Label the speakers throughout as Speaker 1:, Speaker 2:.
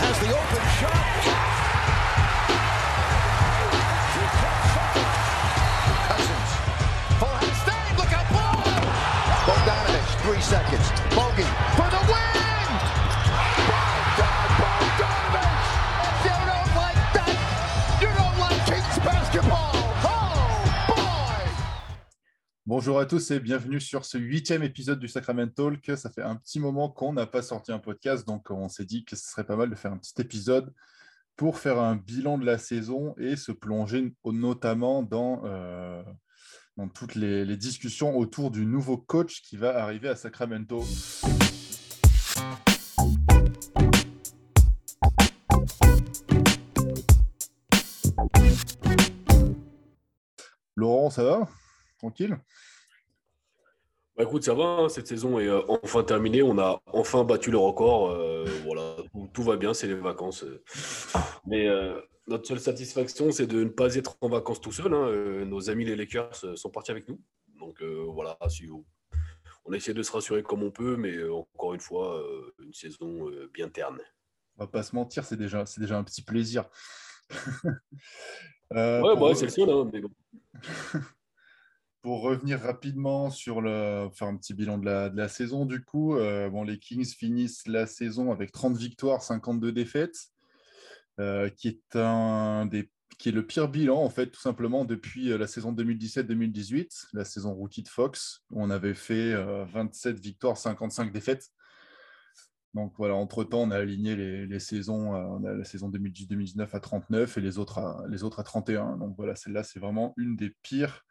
Speaker 1: has the open shot.
Speaker 2: Bonjour à tous et bienvenue sur ce huitième épisode du Sacrament Talk. Ça fait un petit moment qu'on n'a pas sorti un podcast, donc on s'est dit que ce serait pas mal de faire un petit épisode pour faire un bilan de la saison et se plonger notamment dans, euh, toutes les discussions autour du nouveau coach qui va arriver à Sacramento. Laurent, ça va? Tranquille
Speaker 3: Bah écoute, ça va, hein, cette saison est euh, enfin terminée. On a enfin battu le record. euh, voilà, tout, tout va bien, c'est les vacances. Mais euh, notre seule satisfaction, c'est de ne pas être en vacances tout seul. hein. Nos amis les Lakers sont partis avec nous. Donc euh, voilà, si- on a essayé de se rassurer comme on peut, mais encore une fois, une saison bien terne.
Speaker 2: On va pas se mentir, c'est déjà, c'est déjà un petit plaisir. Euh,
Speaker 3: Ouais, bah, c'est le seul, hein, mais bon.
Speaker 2: pour revenir rapidement sur le, faire un petit bilan de la, saison, du coup, euh, les Kings finissent la saison avec 30 victoires, 52 défaites, euh, qui est un des qui est le pire bilan, en fait, tout simplement, depuis euh, la saison 2017-2018, la saison rookie de Fox, où on avait fait euh, 27 victoires, 55 défaites. Donc voilà, entre-temps, on a aligné les, les saisons, on a la saison 2018-2019 à 39 et les autres les autres à 31. Donc voilà, celle-là, c'est vraiment une des pires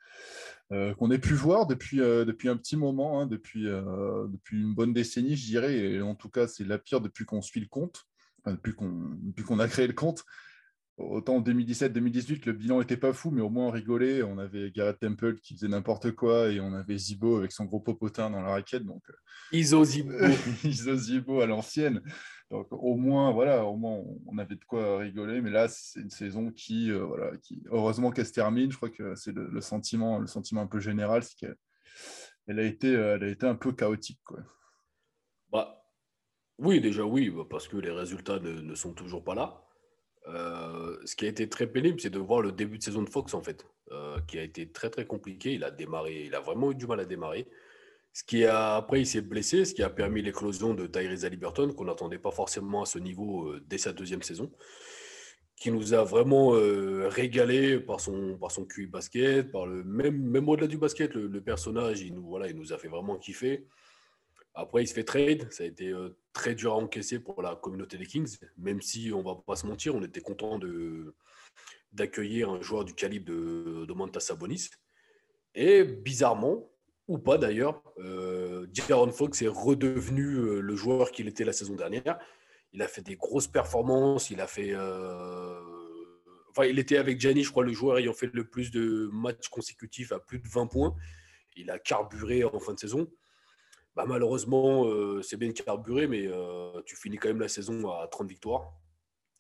Speaker 2: euh, qu'on ait pu voir depuis, euh, un petit moment, hein, depuis, euh, depuis une bonne décennie, je dirais. Et en tout cas, c'est la pire depuis qu'on suit le compte, enfin, depuis qu'on depuis qu'on a créé le compte. Autant en 2017-2018, le bilan n'était pas fou, mais au moins on rigolait. On avait Garrett Temple qui faisait n'importe quoi et on avait Zibo avec son gros popotin dans la raquette. Donc,
Speaker 3: Iso Zibo.
Speaker 2: Iso Zibo à l'ancienne. Donc au moins, voilà, au moins on avait de quoi rigoler. Mais là, c'est une saison qui, euh, voilà, qui heureusement qu'elle se termine. Je crois que c'est le, le sentiment, le sentiment un peu général, c'est qu'elle elle a été, euh, elle a été un peu chaotique, quoi.
Speaker 3: Bah, oui, déjà oui, bah, parce que les résultats ne, ne sont toujours pas là. Euh, ce qui a été très pénible, c'est de voir le début de saison de Fox, en fait, euh, qui a été très très compliqué. Il a démarré, il a vraiment eu du mal à démarrer. Ce qui a, après, il s'est blessé, ce qui a permis l'éclosion de Tyrese Haliburton, qu'on n'attendait pas forcément à ce niveau euh, dès sa deuxième saison, qui nous a vraiment régalé par son, par son QI basket, par le même, même au-delà du basket, le, le personnage, il nous, voilà, il nous a fait vraiment kiffer. Après, il se fait trade. Ça a été euh, très dur à encaisser pour la communauté des Kings, même si on va pas se mentir, on était content de d'accueillir un joueur du calibre de Domantas Sabonis. Et bizarrement, ou pas d'ailleurs, euh, De'Aaron Fox est redevenu euh, le joueur qu'il était la saison dernière. Il a fait des grosses performances. Il a fait, euh, enfin, il était avec Gianni, je crois, le joueur ayant fait le plus de matchs consécutifs à plus de 20 points. Il a carburé en fin de saison. Bah, malheureusement, euh, c'est bien carburé, mais euh, tu finis quand même la saison à 30 victoires.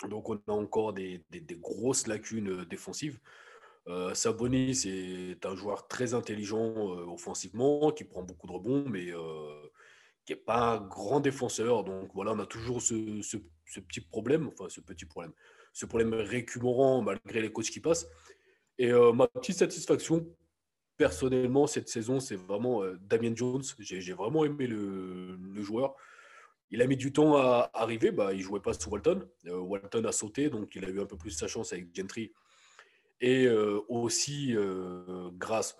Speaker 3: Donc, on a encore des, grosses lacunes euh, défensives. Euh, Sabonis est un joueur très intelligent offensivement, qui prend beaucoup de rebonds, mais qui n'est pas un grand défenseur. Donc, voilà, on a toujours ce, petit problème, enfin, ce petit problème, ce problème récurrent malgré les coachs qui passent. Et ma petite satisfaction, personnellement, cette saison, c'est vraiment euh, Damien Jones. J'ai vraiment aimé le, joueur. Il a mis du temps à arriver. Bah, il ne jouait pas sous Walton. Euh, Walton a sauté, donc il a eu un peu plus sa chance avec Gentry. Et euh, aussi grâce,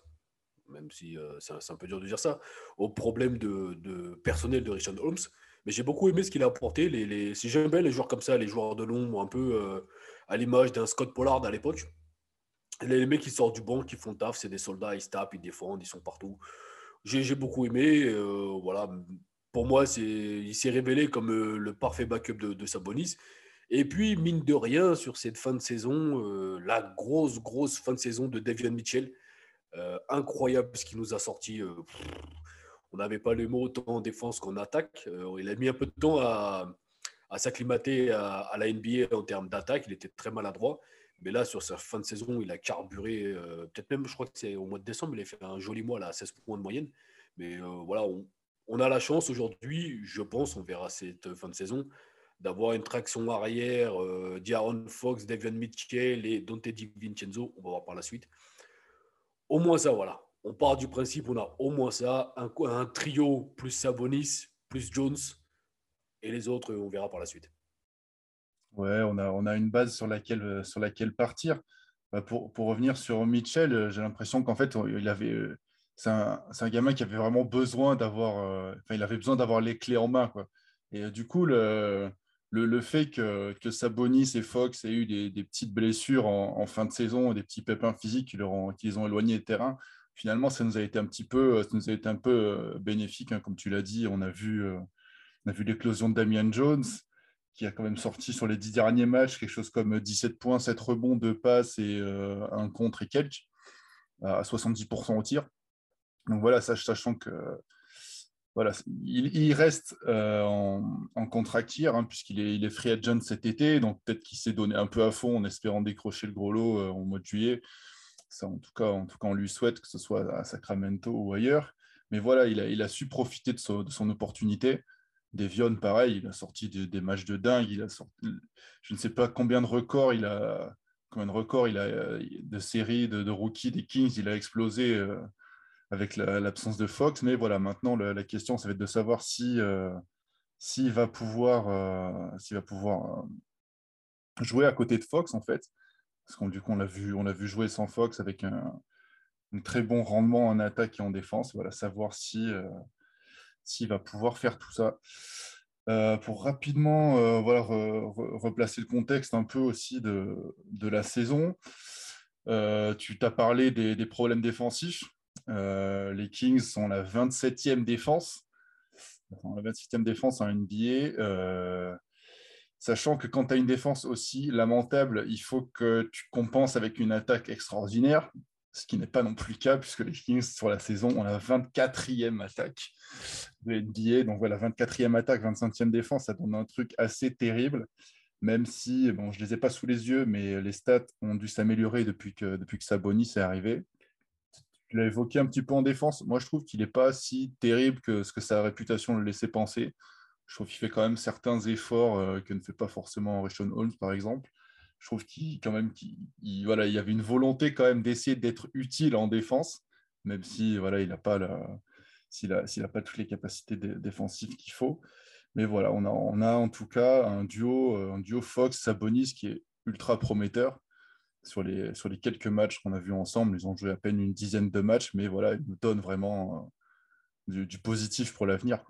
Speaker 3: même si c'est un, peu dur de dire ça, au problème de, de personnel de Richard Holmes. Mais j'ai beaucoup aimé ce qu'il a apporté. Les, les, si j'aime bien les joueurs comme ça, les joueurs de l'ombre, un peu à l'image d'un Scott Pollard à l'époque. Les, mecs qui sortent du banc, qui font taf, c'est des soldats, ils se tapent, ils défendent, ils sont partout. J'ai beaucoup aimé. euh, voilà. Pour moi, il s'est révélé comme euh, le parfait backup de, Sabonis. Et puis, mine de rien, sur cette fin de saison, euh, la grosse, grosse fin de saison de Davion Mitchell. Incroyable ce qu'il nous a sorti. on n'avait pas les mots autant en défense qu'en attaque. Il a mis un peu de temps à, à s'acclimater à la NBA en termes d'attaque. Il était très maladroit. Mais là, sur sa fin de saison, il a carburé. euh, Peut-être même, je crois que c'est au mois de décembre, il a fait un joli mois là, à 16 points de moyenne. Mais euh, voilà, on, a la chance aujourd'hui, je pense, on verra cette fin de saison, d'avoir une traction arrière, euh, D'Aaron Fox, Davion Mitchell et Dante Di Vincenzo, on va voir par la suite. Au moins ça, voilà. On part du principe, on a au moins ça, un, un trio plus Sabonis, plus Jones, et les autres, on verra par la suite.
Speaker 2: Ouais, on a, on a une base sur laquelle, sur laquelle partir. Bah, pour, pour, revenir sur Mitchell, euh, j'ai l'impression qu'en fait, il avait, euh, c'est un, gamin qui avait vraiment besoin d'avoir, euh, enfin, il avait besoin d'avoir les clés en main, quoi. Et du coup, le, le, le, fait que, que Sabonis et Fox aient eu des, des petites blessures en, en, fin de saison, des petits pépins physiques qui, leur ont, qui les ont éloignés du terrain, finalement, ça nous a été un petit peu, ça nous a été un peu bénéfique, hein, comme tu l'as dit. On a vu, on a vu l'éclosion de Damian Jones qui a quand même sorti sur les dix derniers matchs quelque chose comme 17 points, 7 rebonds, 2 passes et euh, un contre et quelques, à 70% au tir. Donc voilà, sachant que voilà, il, reste euh, en, en, contrat hein, puisqu'il est, il est free agent cet été, donc peut-être qu'il s'est donné un peu à fond en espérant décrocher le gros lot euh, au mois de juillet. Ça, en tout, cas, en tout cas, on lui souhaite que ce soit à Sacramento ou ailleurs. Mais voilà, il a, il a su profiter de son opportunité. Devion, pareil, il a sorti des, matchs de dingue. Il a sorti, je ne sais pas combien de records il a, combien de records il a de séries de, rookies des Kings. Il a explosé euh, avec l'absence de Fox. Mais voilà, maintenant la, question, ça va être de savoir si euh, s'il va pouvoir, euh, va pouvoir jouer à côté de Fox en fait, parce qu'on du coup on l'a vu, on l'a vu jouer sans Fox avec un, un, très bon rendement en attaque et en défense. Voilà, savoir si s'il va pouvoir faire tout ça. Euh, pour rapidement euh, replacer le contexte un peu aussi de, la saison, euh, tu t'as parlé des, des, problèmes défensifs. les Kings sont la 27e défense, la 27e défense en NBA. sachant que quand tu as une défense aussi lamentable, il faut que tu compenses avec une attaque extraordinaire ce qui n'est pas non plus le cas, puisque les Kings, sur la saison, ont la 24e attaque de NBA. Donc voilà, 24e attaque, 25e défense, ça donne un truc assez terrible, même si, bon, je ne les ai pas sous les yeux, mais les stats ont dû s'améliorer depuis que, depuis que Sabonis est arrivé. Tu l'as évoqué un petit peu en défense. Moi, je trouve qu'il n'est pas si terrible que ce que sa réputation le laissait penser. Je trouve qu'il fait quand même certains efforts euh, que ne fait pas forcément Rishon Holmes, par exemple je trouve qu'il quand même qu'il voilà, il y avait une volonté quand même d'essayer d'être utile en défense, même si voilà, il n'a pas s'il a, s'il a pas toutes les capacités défensives qu'il faut. Mais voilà, on a, on a en tout cas un duo, un duo Fox Sabonis qui est ultra prometteur. Sur les, sur les quelques matchs qu'on a vus ensemble, ils ont joué à peine une dizaine de matchs, mais voilà, ils nous donnent vraiment euh, du, positif pour l'avenir.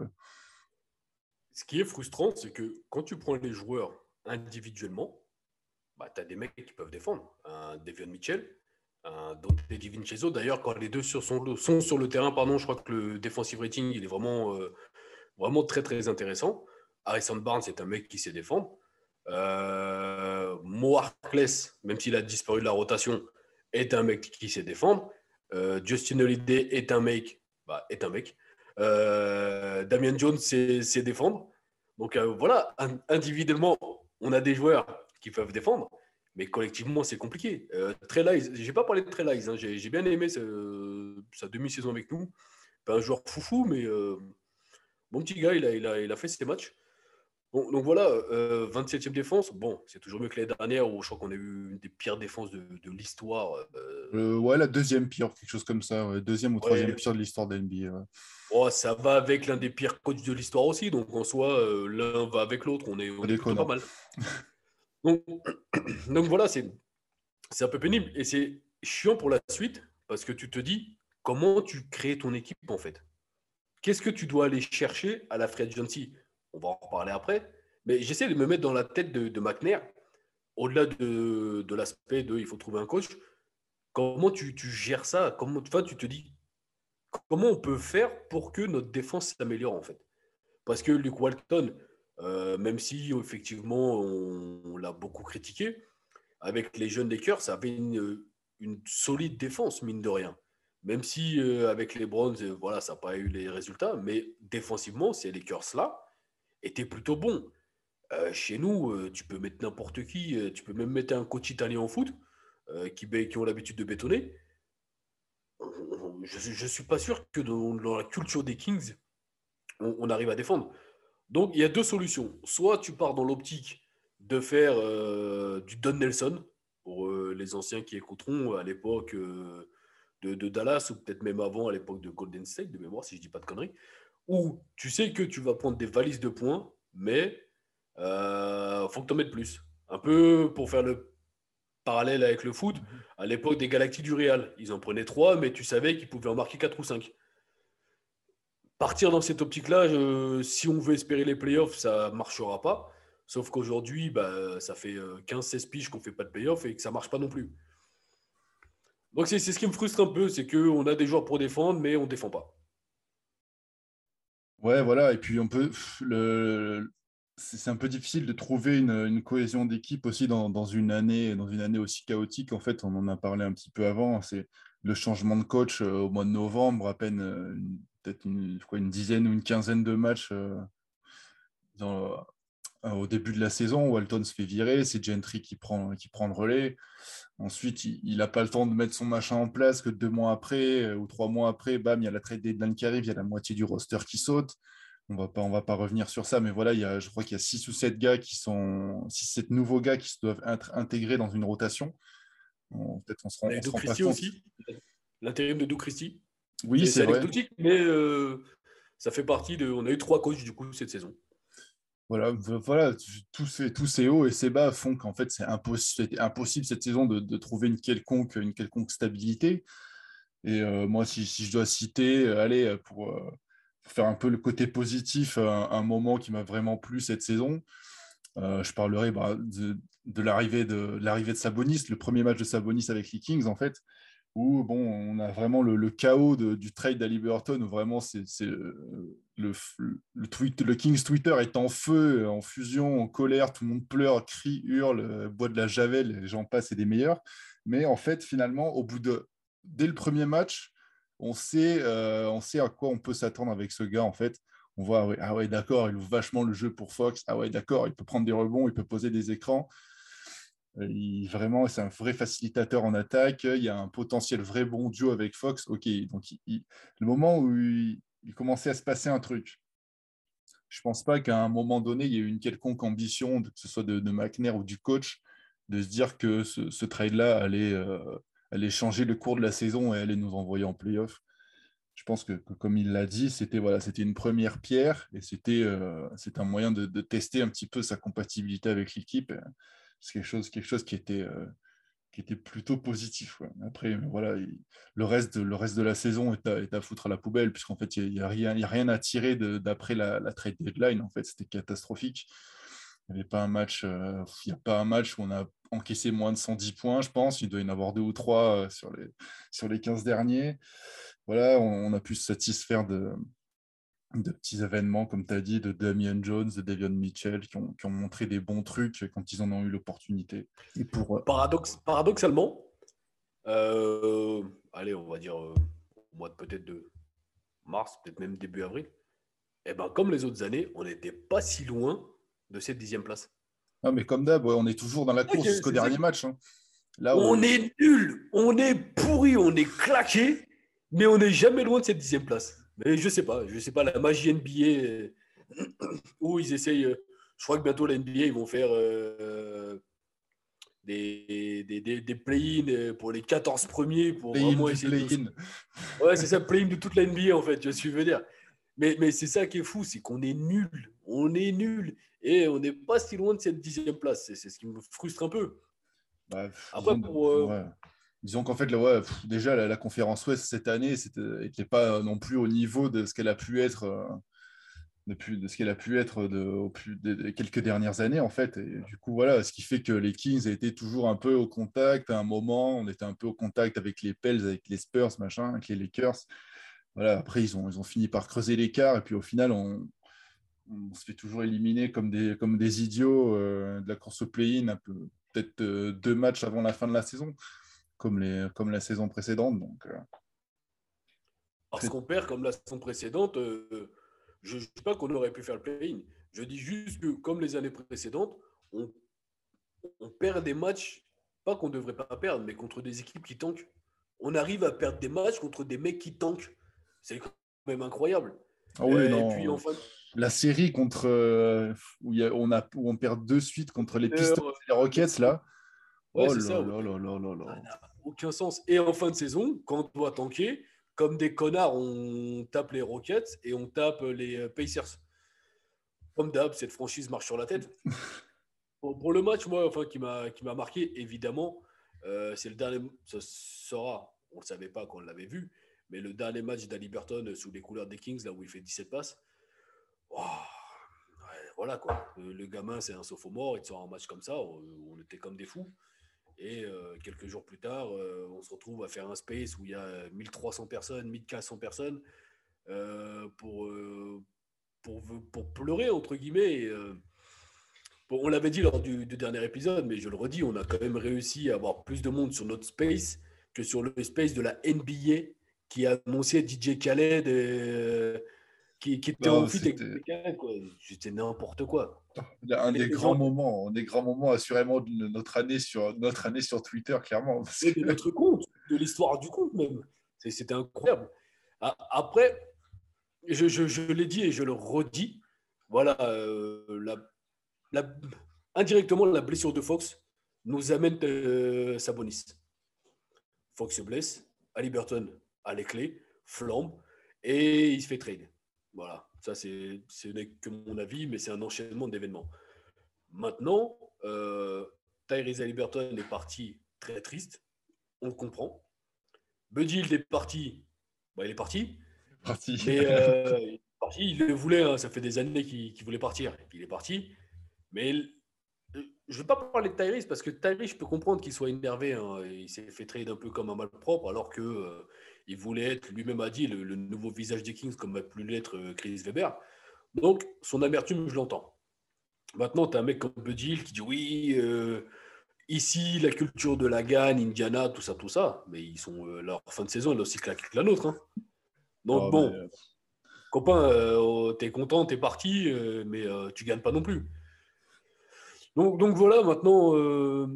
Speaker 3: Ce qui est frustrant, c'est que quand tu prends les joueurs individuellement, bah, tu as des mecs qui peuvent défendre. Un Devion Mitchell, un Dante Vincenzo. D'ailleurs, quand les deux sur sont, sont, sur le terrain, pardon, je crois que le defensive rating il est vraiment, euh, vraiment très très intéressant. Harrison Barnes est un mec qui sait défendre. Euh, Mo Harkless, même s'il a disparu de la rotation, est un mec qui sait défendre. Euh, Justin Holiday est un mec, bah, est un mec. Euh, Damian Jones sait, défendre. Donc voilà, individuellement, on a des joueurs peuvent défendre. Mais collectivement, c'est compliqué. Euh, je j'ai pas parlé de Trey hein. j'ai bien aimé sa demi-saison avec nous. Pas un joueur foufou, mais euh, bon petit gars, il a, il a, il a fait ses matchs. Bon, donc voilà, 27e euh, défense. Bon, c'est toujours mieux que l'année dernière où je crois qu'on a eu une des pires défenses de, de l'histoire.
Speaker 2: Euh. ouais, la deuxième pire, quelque chose comme ça. Deuxième ou troisième pire de l'histoire de NBA.
Speaker 3: Oh, ça va avec l'un des pires coachs de l'histoire aussi. Donc en soi, l'un va avec l'autre. On est, on est pas mal. Donc, voilà, c'est un peu pénible et c'est chiant pour la suite parce que tu te dis comment tu crées ton équipe en fait? Qu'est-ce que tu dois aller chercher à la free agency? On va en reparler après. Mais j'essaie de me mettre dans la tête de, McNair, au-delà de, l'aspect de il faut trouver un coach. Comment tu, gères ça? Enfin, tu te dis comment on peut faire pour que notre défense s'améliore en fait? Parce que Luke Walton, euh, même si effectivement on, l'a beaucoup critiqué, avec les jeunes Lakers, ça avait une, solide défense, mine de rien. Même si euh, avec les Browns, euh, voilà, ça n'a pas eu les résultats, mais défensivement, ces Lakers-là étaient plutôt bons. chez nous, tu peux mettre n'importe qui, tu peux même mettre un coach italien en foot qui, qui ont l'habitude de bétonner. Je ne suis pas sûr que dans, la culture des Kings, on arrive à défendre. Donc, il y a deux solutions. Soit tu pars dans l'optique de faire euh, du Don Nelson, pour euh, les anciens qui écouteront à l'époque euh, de, Dallas, ou peut-être même avant, à l'époque de Golden State, de mémoire, si je ne dis pas de conneries, où tu sais que tu vas prendre des valises de points, mais il faut que tu en mettes plus. Un peu pour faire le parallèle avec le foot, à l'époque des Galactiques du Real, ils en prenaient trois, mais tu savais qu'ils pouvaient en marquer quatre ou cinq partir dans cette optique-là, si on veut espérer les playoffs, ça ne marchera pas. Sauf qu'aujourd'hui, bah, ça fait 15-16 euh, piges qu'on ne fait pas de playoffs et que ça ne marche pas non plus. Donc c'est ce qui me frustre un peu, c'est qu'on a des joueurs pour défendre, mais on ne défend pas.
Speaker 2: Ouais, voilà. Et puis on peut. Le... C'est un peu difficile de trouver une, cohésion d'équipe aussi dans, une année, dans une année aussi chaotique. En fait, on en a parlé un petit peu avant. C'est le changement de coach euh, au mois de novembre, à peine euh, peut-être une, une, dizaine ou une quinzaine de matchs dans, euh, au début de la saison, Walton se fait virer, c'est Gentry qui prend, qui prend le relais. Ensuite, il n'a pas le temps de mettre son machin en place que deux mois après euh, ou trois mois après, bam, il y a la trade deadline qui arrive, il y a la moitié du roster qui saute. On va pas, on va pas revenir sur ça, mais voilà, il y a, je crois qu'il y a six ou sept gars qui sont, six, sept nouveaux gars qui doivent être intégrés dans une rotation.
Speaker 3: Peut-être on se rend, on se aussi. L'intérim de Doug Christie.
Speaker 2: Oui, c'est vrai.
Speaker 3: mais euh, ça fait partie de. On a eu trois coachs du coup cette saison.
Speaker 2: Voilà, voilà tous, ces, tous ces hauts et ces bas font qu'en fait, c'est impossible, impossible cette saison de, trouver une quelconque, une quelconque stabilité. Et euh, moi, si, si, je dois citer, euh, allez, euh, pour, faire un peu le côté positif, un, moment qui m'a vraiment plu cette saison, je parlerai bah, de, de l'arrivée de, de Sabonis, le premier match de Sabonis avec les Kings, en fait où bon, on a vraiment le, chaos du trade d'Ali Burton, où vraiment c'est, le, King's Twitter est en feu, en fusion, en colère, tout le monde pleure, crie, hurle, boit de la javel, les gens passent et des meilleurs. Mais en fait, finalement, au bout de dès le premier match, on sait, euh, à quoi on peut s'attendre avec ce gars en fait. On voit, ah ouais, d'accord, il ouvre vachement le jeu pour Fox. Ah ouais, d'accord, il peut prendre des rebonds, il peut poser des écrans. Il, vraiment, c'est un vrai facilitateur en attaque. Il y a un potentiel vrai bon duo avec Fox. Ok, donc le moment où il, commençait à se passer un truc, je ne pense pas qu'à un moment donné, il y ait eu une quelconque ambition, que ce soit de, McNair ou du coach, de se dire que ce, trade-là allait, euh, allait, changer le cours de la saison et allait nous envoyer en playoff. Je pense que, comme il l'a dit, c'était voilà, une première pierre et c'était euh, un moyen de, tester un petit peu sa compatibilité avec l'équipe c'est quelque chose, quelque chose qui était, euh, qui était plutôt positif. Après, voilà, le, reste de, le reste de la saison est à, est à foutre à la poubelle, puisqu'en fait, il n'y a, rien, a rien à tirer d'après la, la, trade deadline. En fait, c'était catastrophique. Il n'y avait pas un match, euh, a pas un match où on a encaissé moins de 110 points, je pense. Il doit y en avoir deux ou trois euh, sur, les, sur les 15 derniers. Voilà, on a pu se satisfaire de, de petits événements, comme tu as dit, de Damian Jones, de Davion Mitchell, qui ont, montré des bons trucs quand ils en ont eu l'opportunité.
Speaker 3: Et pour... Euh, Paradoxe, paradoxalement, euh, allez, on va dire euh, au mois de peut-être de mars, peut-être même début avril, et eh ben, comme les autres années, on n'était pas si loin de cette dixième place.
Speaker 2: Ah, mais comme d'hab, on est toujours dans la course jusqu'au dernier match. Hein.
Speaker 3: Là On est nul, on est pourri, on est claqué, mais on n'est jamais loin de cette dixième place. Mais je sais pas, je sais pas, la magie NBA euh, où ils essayent. Euh, je crois que bientôt la NBA, ils vont faire euh, des, des, des, play-in pour les 14 premiers pour vraiment essayer de... Ouais, c'est ça, play-in de toute la NBA en fait, tu vois ce que je veux dire. Mais, mais c'est ça qui est fou, c'est qu'on est nul. On est nul. Et on n'est pas si loin de cette dixième place. C'est ce qui me frustre un peu.
Speaker 2: Bah, Après, pour, disons qu'en fait, ouais, déjà, la, conférence Ouest cette année n'était pas non plus au niveau de ce qu'elle a pu être. Euh, de, ce qu'elle a pu être de, au plus des quelques dernières années en fait. Du coup voilà ce qui fait que les Kings étaient toujours un peu au contact. À un moment on était un peu au contact avec les Pels avec les Spurs machin avec les Lakers. Voilà après ils ont ils ont fini par creuser l'écart. Et puis au final on, se fait toujours éliminer comme des comme des idiots euh, de la course au play-in peut-être euh, deux matchs avant la fin de la saison comme, les, comme la saison précédente. Donc, euh,
Speaker 3: Parce qu'on perd comme la saison précédente, euh, je ne dis pas qu'on aurait pu faire le play-in. Je dis juste que, comme les années précédentes, on, on perd des matchs, pas qu'on ne devrait pas perdre, mais contre des équipes qui tankent. On arrive à perdre des matchs contre des mecs qui tankent. C'est quand même incroyable.
Speaker 2: Ah oui, non. La série contre où, on a, où on perd deux suites contre les Pistons et les Rockets, là.
Speaker 3: oh là, là, là, là, là, aucun sens. Et en fin de saison, quand on doit tanker, comme des connards, on tape les Rockets et on tape les Pacers. Comme d'hab, cette franchise marche sur la tête. pour, le match, moi, enfin, qui m'a marqué, évidemment, euh, c'est le dernier. Ça sera, on ne le savait pas quand on l'avait vu, mais le dernier match d'Ali Burton sous les couleurs des Kings, là où il fait 17 passes. Oh, voilà quoi. Le, gamin, c'est un sophomore, il sort un match comme ça, on, était comme des fous. Et euh, quelques jours plus tard, euh, on se retrouve à faire un space où il y a 1300 personnes, 1400 personnes pour, pour, pour, pleurer, entre guillemets on l'avait dit lors du, dernier épisode, mais je le redis, on a quand même réussi à avoir plus de monde sur notre space que sur le space de la NBA qui a annoncé DJ Khaled euh, qui, était en fit avec C'était n'importe quoi.
Speaker 2: Un des grands moments, un des grands moments assurément de notre année sur, notre année sur Twitter, clairement.
Speaker 3: C'est de notre compte, de l'histoire du compte même. C'était incroyable. Après, je, l'ai dit et je le redis, voilà, euh, la indirectement, la blessure de Fox nous amène euh, Sabonis. Fox se blesse, Ali Burton a les clés, flambe, et il se fait trade. Voilà, ça c'est, ce n'est que mon avis, mais c'est un enchaînement d'événements. Maintenant, euh, Tyrese Burton est parti très triste, on le comprend. Buddy il est parti, bah, il est parti.
Speaker 2: Parti.
Speaker 3: Euh, il, est parti. il le voulait, hein. ça fait des années qu'il, voulait partir. Il est parti. Mais euh, je ne veux pas parler de Tyrese parce que Tyrese, je peux comprendre qu'il soit énervé. Hein, il s'est fait trade un peu comme un malpropre alors que euh, il voulait être, lui-même a dit, le, nouveau visage des Kings comme va plus l'être euh, Chris Weber. Donc, son amertume, je l'entends. Maintenant, tu as un mec comme Buddy qui dit oui, ici, la culture de la gagne, Indiana, tout ça, tout ça. Mais ils sont, leur fin de saison, elle est aussi claquée que la nôtre. Hein. Donc, oh, bon, copain, tu es content, tu es parti, mais tu gagnes pas non plus. Donc, voilà, maintenant, euh,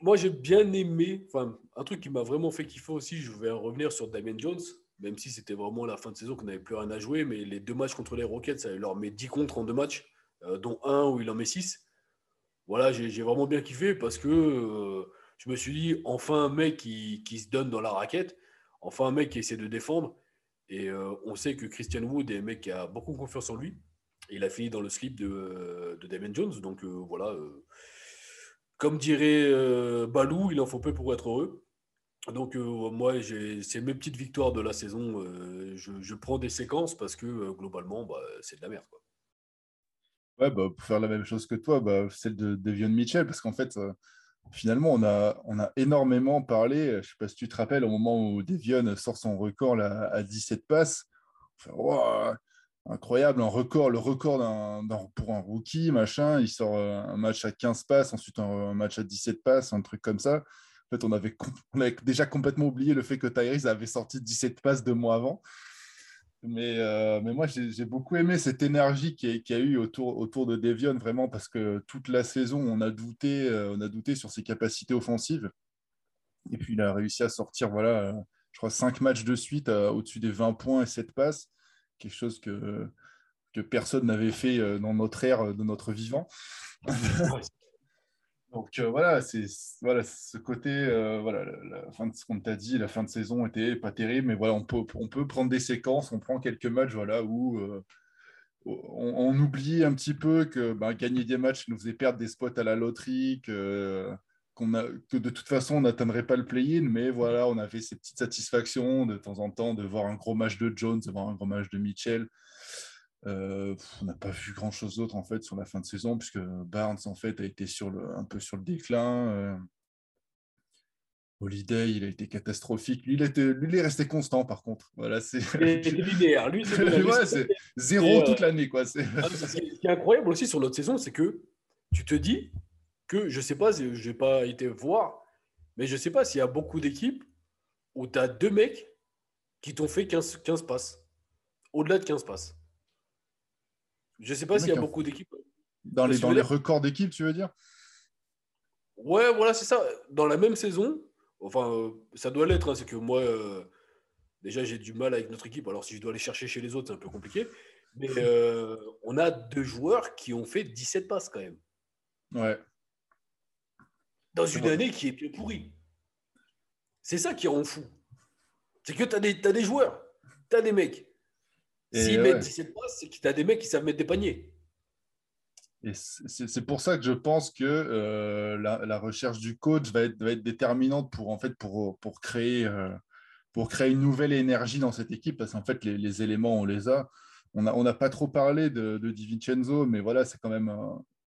Speaker 3: moi j'ai bien aimé, enfin, un truc qui m'a vraiment fait kiffer aussi, je vais revenir sur Damien Jones, même si c'était vraiment la fin de saison qu'on n'avait plus rien à jouer, mais les deux matchs contre les Rockets, ça leur met 10 contre en deux matchs, euh, dont un où il en met 6. Voilà, j'ai vraiment bien kiffé parce que euh, je me suis dit, enfin un mec qui, qui, se donne dans la raquette, enfin un mec qui essaie de défendre. Et on sait que Christian Wood est un mec qui a beaucoup confiance en lui il a fini dans le slip de, de Damon Jones. Donc euh, voilà, euh, comme dirait euh, Balou, il en faut peu pour être heureux. Donc moi, c'est mes petites victoires de la saison. Je, prends des séquences parce que globalement, bah, c'est de la merde.
Speaker 2: Ouais, bah, pour faire la même chose que toi, bah, celle de Devion Mitchell, parce qu'en fait, finalement, on a, on a énormément parlé. Je ne sais pas si tu te rappelles, au moment où Devion sort son record là, à 17 passes, incroyable, un record, le record pour un rookie, machin. Il sort euh, un match à 15 passes, ensuite un, match à 17 passes, un truc comme ça. En fait, on avait, déjà complètement oublié le fait que Tyrese avait sorti 17 passes deux mois avant. Mais, euh, mais moi, j'ai beaucoup aimé cette énergie qu'il y, a eu autour, autour de Devion, vraiment, parce que toute la saison, on a douté, euh, on a douté sur ses capacités offensives. Et puis, il a réussi à sortir, voilà, je crois, 5 matchs de suite au-dessus des 20 points et 7 passes quelque chose que, que personne n'avait fait euh, dans notre ère euh, de notre vivant. Donc euh, voilà, c'est voilà ce côté, voilà, la, fin de ce qu'on t'a dit, la fin de saison était pas terrible, mais voilà, on peut, on peut prendre des séquences, on prend quelques matchs, voilà, où on, oublie un petit peu que ben, gagner des matchs nous faisait perdre des spots à la loterie, que, qu'on a, que de toute façon on n'atteindrait pas le play-in, mais voilà, on avait ces petites satisfactions de temps en temps de voir un gros match de Jones, de voir un gros match de Mitchell. Euh, on n'a pas vu grand chose d'autre en fait sur la fin de saison puisque Barnes en fait a été sur le, un peu sur le déclin. Euh, Holiday, il a été catastrophique. Lui, il, était, lui, il est resté constant par contre. Voilà, c'est
Speaker 3: linéaire. Lui,
Speaker 2: c'est zéro toute l'année quoi.
Speaker 3: Ah, ce qui est incroyable aussi sur l'autre saison, c'est que tu te dis, que je ne sais pas, je n'ai pas été voir, mais je ne sais pas s'il y a beaucoup d'équipes où tu as deux mecs qui t'ont fait 15, 15 passes. Au-delà de 15 passes. Je ne sais pas s'il y a beaucoup d'équipes.
Speaker 2: Dans les, dans les records d'équipes, tu veux dire?
Speaker 3: Ouais, voilà, c'est ça. Dans la même saison, enfin, euh, ça doit l'être, hein, c'est que moi, euh, déjà, j'ai du mal avec notre équipe. Alors, si je dois aller chercher chez les autres, c'est un peu compliqué. Mais euh, on a deux joueurs qui ont fait 17 passes quand même.
Speaker 2: Ouais.
Speaker 3: Dans une année qui est pourrie. C'est ça qui rend fou. C'est que tu as, as, des joueurs, tu as des mecs. S'ils mettent 17 passes, c'est que tu as des mecs qui savent mettre des paniers.
Speaker 2: Et c'est pour ça que je pense que euh, la, recherche du coach va être, va être, déterminante pour, en fait, pour, pour, créer, euh, pour créer une nouvelle énergie dans cette équipe, parce qu'en fait, les, les, éléments, on les a. On n'a on a pas trop parlé de, de Di Vincenzo, mais voilà, c'est quand même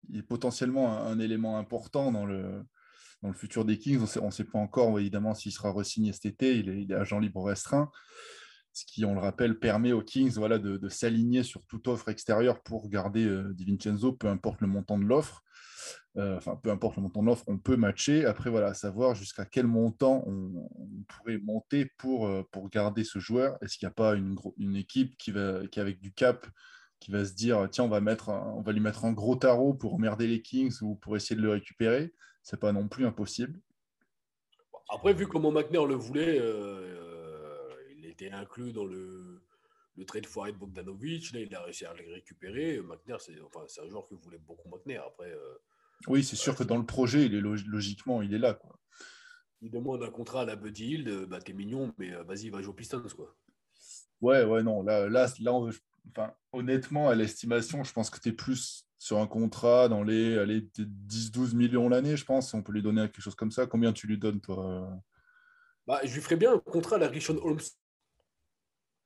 Speaker 2: il est potentiellement un, élément important dans le, dans le futur des Kings. On ne sait pas encore, évidemment, s'il sera re-signé cet été. Il est, agent libre restreint ce qui, on le rappelle, permet aux Kings de, s'aligner sur toute offre extérieure pour garder euh, Di Vincenzo, peu importe le montant de l'offre. Euh, enfin, peu importe le montant de l'offre, on peut matcher. Après, voilà, savoir jusqu'à quel montant on, pourrait monter pour, euh, pour garder ce joueur. Est-ce qu'il n'y a pas une, équipe qui, va, avec du cap, qui va se dire tiens, on va, mettre on va lui mettre un gros tarot pour emmerder les Kings ou pour essayer de le récupérer? C'est pas non plus impossible.
Speaker 3: Après, vu comment McNair le voulait, était inclus dans le, le trade foiré de Bogdanovic. Là, il a réussi à le récupérer. McNair, c'est enfin, un joueur que voulait beaucoup McNair. Après, euh,
Speaker 2: oui, c'est sûr que dans le projet, il est logiquement, il est là. Quoi.
Speaker 3: Il demande un contrat à la Buddy Hill. Bah, t'es mignon, mais euh, vas-y, va jouer aux Pistons. Quoi.
Speaker 2: Ouais, ouais, non. Là, là, là on enfin, honnêtement, à l'estimation, je pense que tu es plus sur un contrat dans les, les 10-12 millions l'année, je pense. On peut lui donner quelque chose comme ça. Combien tu lui donnes, toi
Speaker 3: bah, Je lui ferais bien un contrat à la Richon Holmes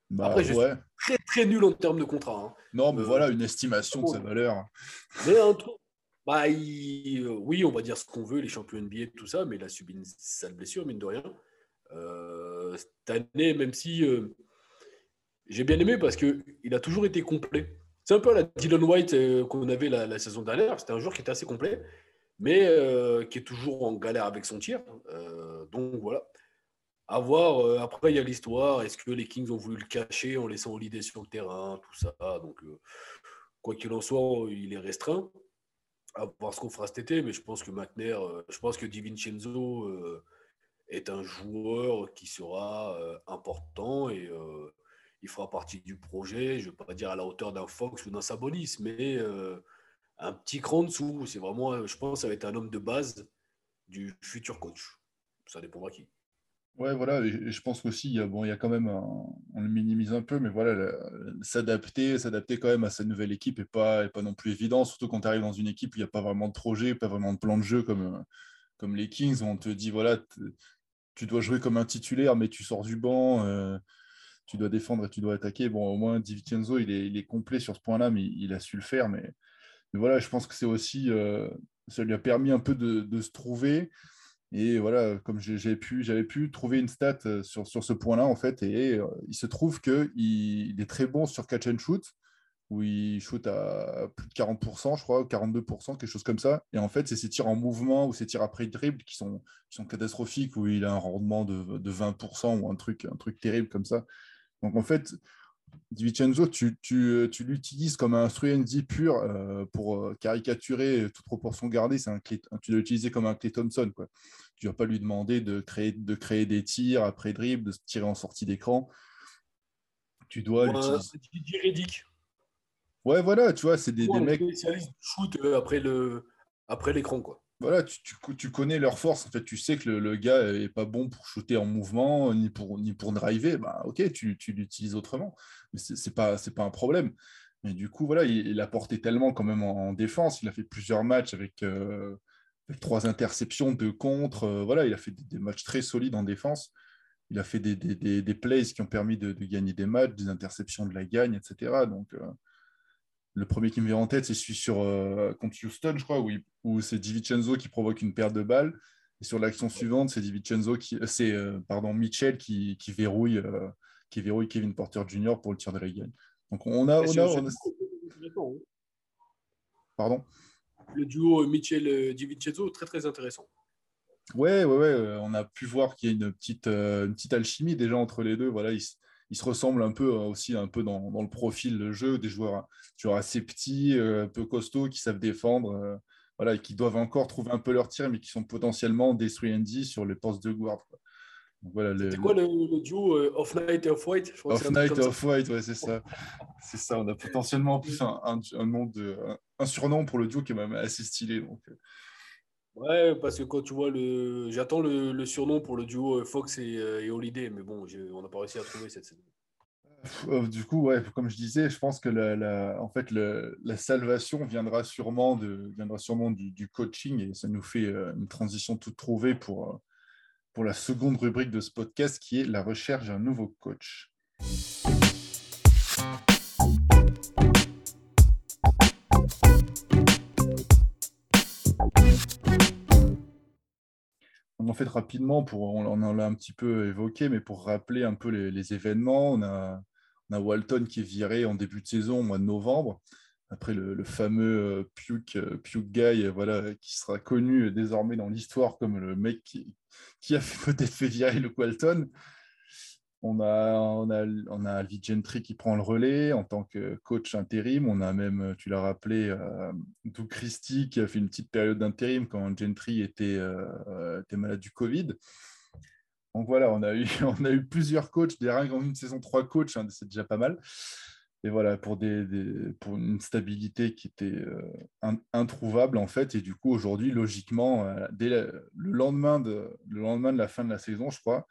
Speaker 3: bah, Après, je suis très très nul en termes de contrat. Hein.
Speaker 2: Non, mais euh, voilà une estimation de sa valeur.
Speaker 3: Mais un truc, bah, euh, oui, on va dire ce qu'on veut, les champions NBA, tout ça, mais il a subi une sale blessure, mine de rien. Euh, cette année, même si j'ai bien aimé parce qu'il a toujours été complet. C'est un peu la Dylan White qu'on avait la, saison dernière. C'était un joueur qui était assez complet, mais qui est toujours en galère avec son tir. donc voilà. À voir, euh, après, il y a l'histoire. Est-ce que les Kings ont voulu le cacher en laissant l'idée sur le terrain, tout ça? Donc, euh, quoi qu'il en soit, il est restreint. À voir ce qu'on fera cet été. Mais je pense que McNair, euh, je pense que Di Vincenzo est un joueur qui sera important et il fera partie du projet. Je ne vais pas dire à la hauteur d'un Fox ou d'un Sabonis, mais un petit cran en dessous. C'est vraiment, je pense, ça va être un homme de base du futur coach. Ça dépendra qui.
Speaker 2: Ouais, voilà, et je pense aussi, il y a, bon, il y a quand même, on le minimise un peu, mais voilà, s'adapter, s'adapter quand même à sa nouvelle équipe n'est pas, est pas non plus évident, surtout quand tu arrives dans une équipe où il n'y a pas vraiment de projet, pas vraiment de plan de jeu comme, comme les Kings, où on te dit, voilà, tu dois jouer comme un titulaire, mais tu sors du banc, euh, tu dois défendre et tu dois attaquer. Bon, au moins, Di Vincenzo, il est, il est complet sur ce point-là, mais il, a su le faire. Mais, mais voilà, je pense que c'est aussi, euh, ça lui a permis un peu de, de se trouver. Et voilà, comme j'avais pu, pu trouver une stat euh, sur, sur ce point-là, en fait, et euh, il se trouve qu'il il est très bon sur catch and shoot, où il shoot à plus de 40%, je crois, 42%, quelque chose comme ça. Et en fait, c'est ses tirs en mouvement ou ses tirs après dribble qui sont, qui sont catastrophiques, où il a un rendement de, de 20% ou un truc, un truc terrible comme ça. Donc en fait, DiVincenzo, tu, tu, tu l'utilises comme un instrument pur euh, pour euh, caricaturer toute proportion gardée. Un tu dois l'utiliser comme un Clay Thompson. Quoi. Tu ne vas pas lui demander de créer, de créer des tirs après dribble, de tirer en sortie d'écran. Tu dois
Speaker 3: l'utiliser.
Speaker 2: Ouais, voilà, tu vois, c'est des, des mecs.
Speaker 3: Spécialistes shoot euh, après l'écran, après quoi
Speaker 2: voilà, tu, tu, connais leur force. En fait, tu sais que le, gars est pas bon pour shooter en mouvement ni pour, ni pour driver. Bah, ok, tu, l'utilises autrement. Mais c'est pas, pas un problème. Mais du coup, voilà, il, a porté tellement quand même en, défense. Il a fait plusieurs matchs avec, euh, trois interceptions, deux contre. Euh, voilà, il a fait des, matchs très solides en défense. Il a fait des, des, plays qui ont permis de, de, gagner des matchs, des interceptions de la gagne, etc. Donc, euh, le premier qui me vient en tête, c'est celui sur, euh, contre Houston, je crois, où, où c'est DiVincenzo qui provoque une perte de balles. Et sur l'action suivante, c'est DiVincenzo qui, euh, c'est euh, pardon, Mitchell qui, qui verrouille, qui verrouille Kevin Porter Jr. pour le tir de la gagne. Donc on a, on a, hein. Pardon?
Speaker 3: Le duo Mitchell DiVincenzo très très intéressant.
Speaker 2: Ouais, ouais, ouais. On a pu voir qu'il y a une petite, une petite alchimie déjà entre les deux. Voilà, ils, ils se ressemblent un peu euh, aussi un peu dans, le profil de jeu, des joueurs, assez petits, euh, un peu costauds, qui savent défendre, euh, voilà, et qui doivent encore trouver un peu leur tir, mais qui sont potentiellement des 3 sur les postes de guard.
Speaker 3: Voilà, C'était quoi le, duo euh, Off Night et Off White?
Speaker 2: Off Night et Off White, ouais, c'est ça. c'est ça. On a potentiellement en plus un, un, nom de, un, surnom pour le duo qui est même assez stylé. Donc. Euh.
Speaker 3: Ouais, parce que quand tu vois le. J'attends le, surnom pour le duo Fox et, et Holiday, mais bon, on n'a pas réussi à trouver cette saison.
Speaker 2: Euh, du coup, comme je disais, je pense que la, en fait, la salvation viendra sûrement, de, viendra sûrement du, coaching et ça nous fait euh, une transition toute trouvée pour, euh, pour la seconde rubrique de ce podcast qui est la recherche d'un nouveau coach. En fait, rapidement, pour, on en a un petit peu évoqué, mais pour rappeler un peu les, événements, on a, on Walton qui est viré en début de saison, au mois de novembre, après le, fameux euh, Puke, euh, Puke Guy, voilà, qui sera connu désormais dans l'histoire comme le mec qui, a peut-être fait virer le Walton. On a, on, a, on a Gentry qui prend le relais en tant que coach intérim. On a même, tu l'as rappelé, euh, Doug Christie qui a fait une petite période d'intérim quand Gentry était, euh, était malade du Covid. Donc voilà, on a eu, on a eu plusieurs coachs, des en une saison, trois coachs, hein, c'est déjà pas mal. Et voilà, pour, des, pour une stabilité qui était euh, introuvable en fait. Et du coup, aujourd'hui, logiquement, dès le, lendemain de, le lendemain de la fin de la saison, je crois,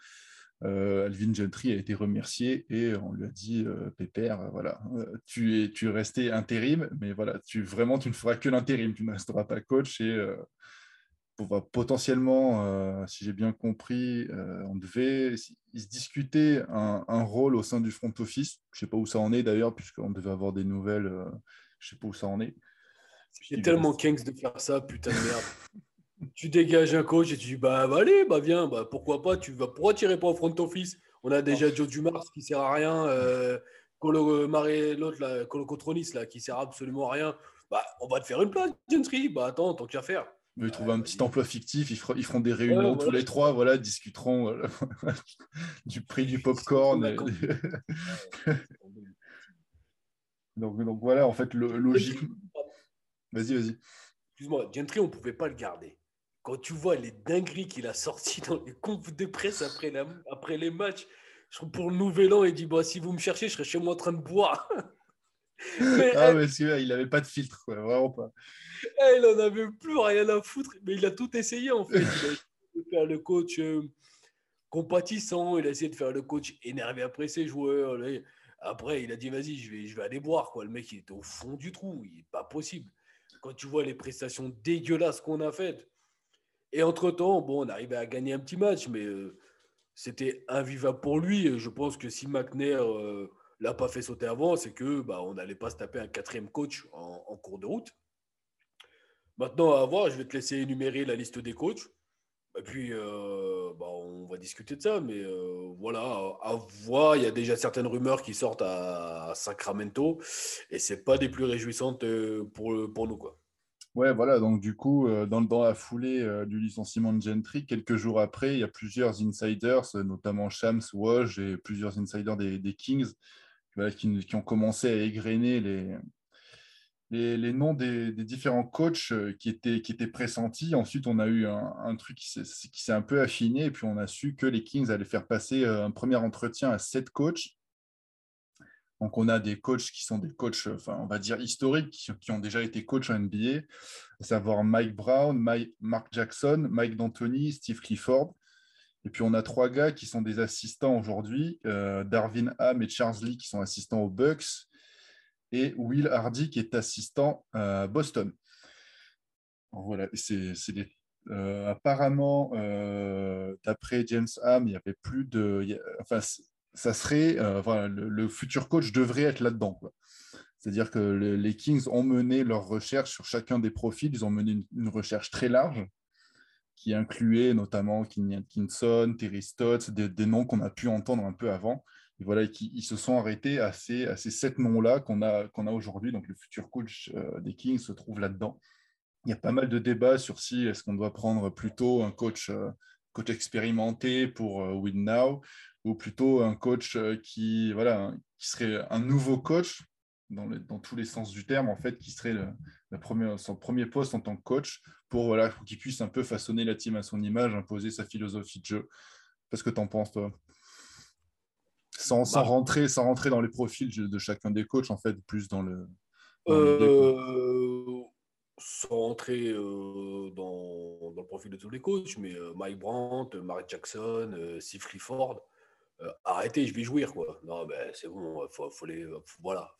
Speaker 2: Alvin Gentry a été remercié et on lui a dit Pépère, voilà, tu es, tu es resté intérim, mais voilà, tu, vraiment, tu ne feras que l'intérim, tu ne resteras pas coach. Et potentiellement, euh, si j'ai bien compris, euh, on devait il se discuter un, rôle au sein du front office. Je ne sais pas où ça en est d'ailleurs, puisqu'on devait avoir des nouvelles. Euh, je ne sais pas où ça en est.
Speaker 3: J'ai tellement reste... de faire ça, putain de merde. tu dégages un coach et tu dis bah, bah allez, bah viens, bah pourquoi pas, tu vas pourquoi tirer pas au front office? On a déjà Joe Dumars qui sert à rien, euh, Colo l'autre là, Colo Cotronis là qui sert absolument à rien. Bah on va te faire une place, Gentry. Bah attends, tant qu'à faire.
Speaker 2: Ils trouvent un petit emploi fictif, ils, feront, des réunions tous les trois, voilà, discuteront du prix du popcorn. donc, donc voilà, en fait, logique. Vas-y, vas-y.
Speaker 3: Excuse-moi, Gentry, on ne pouvait pas le garder. Quand tu vois les dingueries qu'il a sorties dans les confs de presse après, après les matchs, pour le nouvel an, il dit bah, si vous me cherchez, je serai chez moi en train de boire.
Speaker 2: ah, mais il n'avait pas de filtre, quoi, vraiment pas.
Speaker 3: Eh, il n'en avait plus rien à foutre, mais il a tout essayé en fait. Il a essayé de faire le coach euh, compatissant, il a essayé de faire le coach énervé après ses joueurs. Après, il a dit vas-y, je vais, je vais aller boire. Quoi. Le mec, il était au fond du trou, il n'est pas possible. Quand tu vois les prestations dégueulasses qu'on a faites. Et entre-temps, bon, on arrivait à gagner un petit match, mais euh, c'était invivable pour lui. Je pense que si McNair. Euh, l'a pas fait sauter avant, c'est que bah, n'allait pas se taper un quatrième coach en, cours de route. Maintenant, à voir, je vais te laisser énumérer la liste des coachs. Et puis, euh, bah, on va discuter de ça. Mais euh, voilà, à voir. Il y a déjà certaines rumeurs qui sortent à, Sacramento. Et ce pas des plus réjouissantes pour, pour nous. Quoi.
Speaker 2: Ouais, voilà. Donc, du coup, dans, dans la foulée du licenciement de Gentry, quelques jours après, il y a plusieurs insiders, notamment Shams, Woj et plusieurs insiders des, Kings, qui, ont commencé à égrener les, noms des, différents coachs euh, qui étaient, qui étaient pressentis. Ensuite, on a eu un, truc qui s'est un peu affiné, et puis on a su que les Kings allaient faire passer euh, un premier entretien à sept coachs. Donc, on a des coachs qui sont des coachs, enfin, on va dire historiques, qui, ont déjà été coachs en NBA, à savoir Mike Brown, Mark Jackson, Mike D'Antoni, Steve Clifford. Et puis on a trois gars qui sont des assistants aujourd'hui, euh, Darwin Ham et Charles Lee qui sont assistants aux Bucks, et Will Hardy qui est assistant à Boston. voilà, c'est euh, apparemment, euh, d'après James Ham, il n'y avait plus de. enfin, ça serait. le, futur coach devrait être là-dedans. C'est-à-dire que les Kings ont mené leur recherche sur chacun des profils. Ils ont mené une recherche très large qui incluait notamment Kenny Atkinson, Terry Stotts, des, noms qu'on a pu entendre un peu avant. Et voilà, qui, ils se sont arrêtés à ces, à ces sept noms-là qu'on a, a aujourd'hui. Donc, le futur coach euh, des Kings se trouve là-dedans. Il y a pas mal de débats sur si est-ce qu'on doit prendre plutôt un coach, euh, coach expérimenté pour euh, Win Now ou plutôt un coach qui, voilà, qui serait un nouveau coach dans, dans, tous les sens du terme, en fait, qui serait le, son premier poste en tant que coach pour, voilà, qu'il puisse un peu façonner la team à son image, imposer sa philosophie de jeu. Qu'est-ce que tu en penses, toi? Sans, sans, bah. rentrer, sans rentrer dans les profils de chacun des coachs, en fait, plus dans le.
Speaker 3: euh, sans rentrer euh, dans, dans, le profil de tous les coachs, mais euh, Mike Brandt, Mark Jackson, euh, Steve Clifford, arrêtez, je vais jouir, quoi. Non, ben c'est bon, faut, faut les. Voilà.